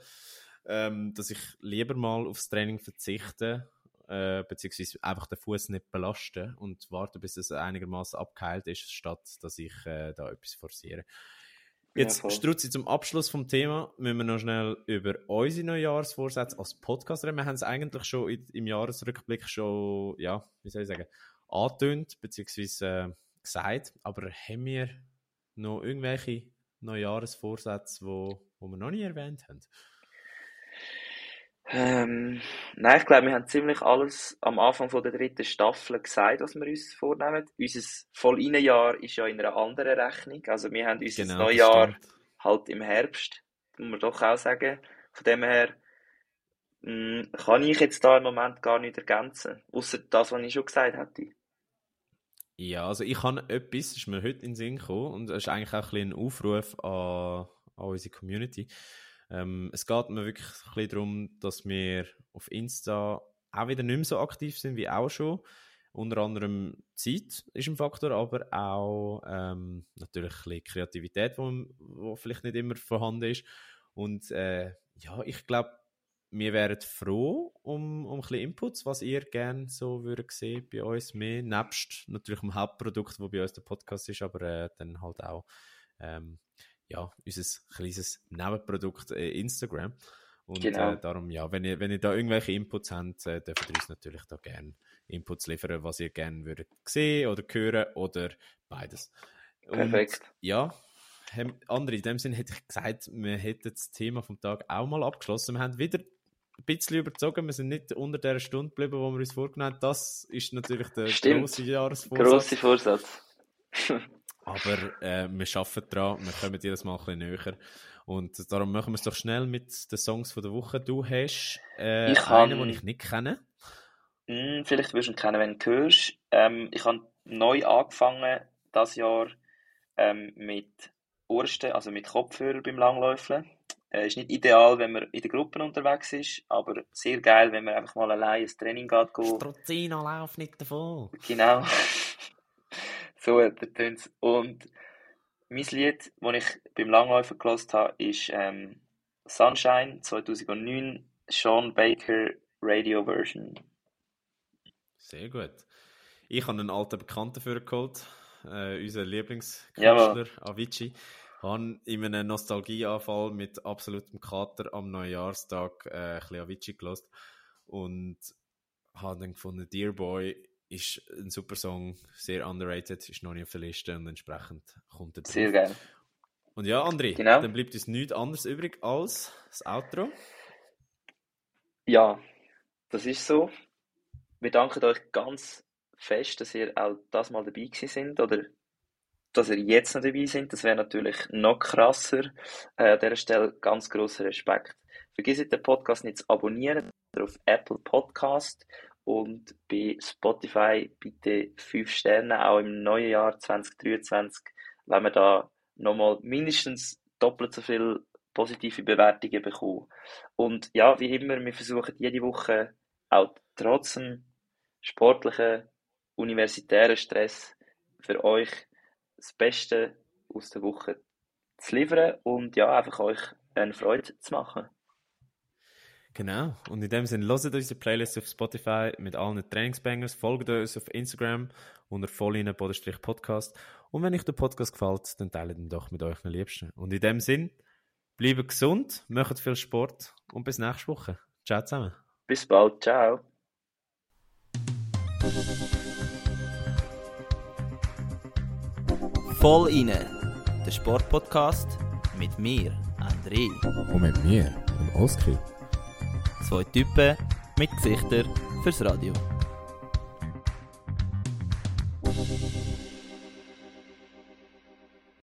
ähm, dass ich lieber mal aufs Training verzichte, äh, beziehungsweise einfach den Fuß nicht belasten und warten, bis es einigermaßen abgeheilt ist, statt dass ich äh, da etwas forciere. Jetzt, Ja, voll. Struzzi, zum Abschluss vom Thema müssen wir noch schnell über unsere Neujahrsvorsätze als Podcast reden. Wir haben es eigentlich schon im Jahresrückblick schon, ja, wie soll ich sagen, angetönt, beziehungsweise äh, gesagt. Aber haben wir noch irgendwelche Neujahrsvorsätze, wo, wo wir noch nie erwähnt haben? Ähm, nein, ich glaube, wir haben ziemlich alles am Anfang von der dritten Staffel gesagt, was wir uns vornehmen. Unser Voll-Jahr ist ja in einer anderen Rechnung. Also wir haben unser Genau, Neujahr halt im Herbst, muss man doch auch sagen. Von dem her mh, kann ich jetzt da im Moment gar nicht ergänzen, außer das, was ich schon gesagt hatte. Ja, also ich habe etwas, das ist mir heute in den Sinn gekommen und das ist eigentlich auch ein, ein Aufruf an, an unsere Community. Ähm, es geht mir wirklich ein bisschen darum, dass wir auf Insta auch wieder nicht mehr so aktiv sind wie auch schon. Unter anderem Zeit ist ein Faktor, aber auch ähm, natürlich ein Kreativität, wo vielleicht nicht immer vorhanden ist. Und äh, ja, ich glaube, wir wären froh um, um ein bisschen Inputs, was ihr gerne so würdet sehen bei uns mehr, nebst natürlich dem Hauptprodukt, wo bei uns der Podcast ist, aber äh, dann halt auch ähm, ja, unser kleines Nebenprodukt äh, Instagram. Und Genau. äh, darum, ja, wenn ihr, wenn ihr da irgendwelche Inputs habt, äh, dürft ihr uns natürlich da gerne Inputs liefern, was ihr gerne würdet sehen oder hören oder beides. Perfekt. Und, ja, haben, André, in dem Sinne hätte ich gesagt, wir hätten das Thema vom Tag auch mal abgeschlossen. Wir haben wieder ein bisschen überzogen, wir sind nicht unter der Stunde geblieben, wo wir uns vorgenommen haben. Das ist natürlich der Stimmt. grosse Jahresvorsatz. Grosser Vorsatz. (laughs) Aber äh, wir arbeiten dran, wir kommen jedes Mal ein bisschen näher. Und darum machen wir es doch schnell mit den Songs von der Woche. Du hast äh, Ich einen, den ich nicht kenne. Hm, vielleicht wirst du ihn kennen, wenn du ihn hörst. Ähm, ich habe neu angefangen, das Jahr ähm, mit Ohrsten, also mit Kopfhörer beim Langläufeln. Äh, ist nicht ideal, wenn man in der Gruppe unterwegs ist, aber sehr geil, wenn man einfach mal allein ins Training geht. Go. Strozino, lauf nicht davon. Genau. So etwa tönt's. Und mein Lied, das ich beim Langläufen gehört habe, ist ähm, Sunshine 2009, Sean Baker Radio Version. Sehr gut. Ich habe einen alten Bekannten für geholt, äh, unseren Lieblingskünstler. Avicii. Habe in einem Nostalgieanfall mit absolutem Kater am Neujahrstag äh, ein bisschen Avicii gelost und habe dann gefunden, Dear Boy ist ein super Song, sehr underrated, ist noch nicht auf der Liste und entsprechend kommt er drauf. Sehr geil. Und ja, André, Genau. dann bleibt uns nichts anderes übrig als das Outro. Ja, das ist so. Wir danken euch ganz fest, dass ihr auch das mal dabei gewesen sind oder dass ihr jetzt noch dabei sind. Das wäre natürlich noch krasser. Äh, an dieser Stelle ganz großer Respekt. Vergesst den Podcast nicht zu abonnieren auf Apple Podcast und bei Spotify bitte 5 Sterne, auch im neuen Jahr 2023, wenn wir da nochmal mindestens doppelt so viel positive Bewertungen bekommen. Und ja, wie immer, wir versuchen jede Woche auch trotz sportlichen, universitären Stress für euch das Beste aus der Woche zu liefern und ja, einfach euch eine Freude zu machen. Genau. Und in dem Sinne, hört unsere Playlist auf Spotify mit allen Trainingsbangers, folgt uns auf Instagram unter vollinen-podcast. Und wenn euch der Podcast gefällt, dann teilt ihn doch mit euren Liebsten. Und in dem Sinne, bleibt gesund, macht viel Sport und bis nächste Woche. Ciao zusammen. Bis bald, ciao. Voll inne, der Sportpodcast mit mir, André. Und mit mir, dem Oskar. Zwei Typen mit Gesichtern fürs Radio.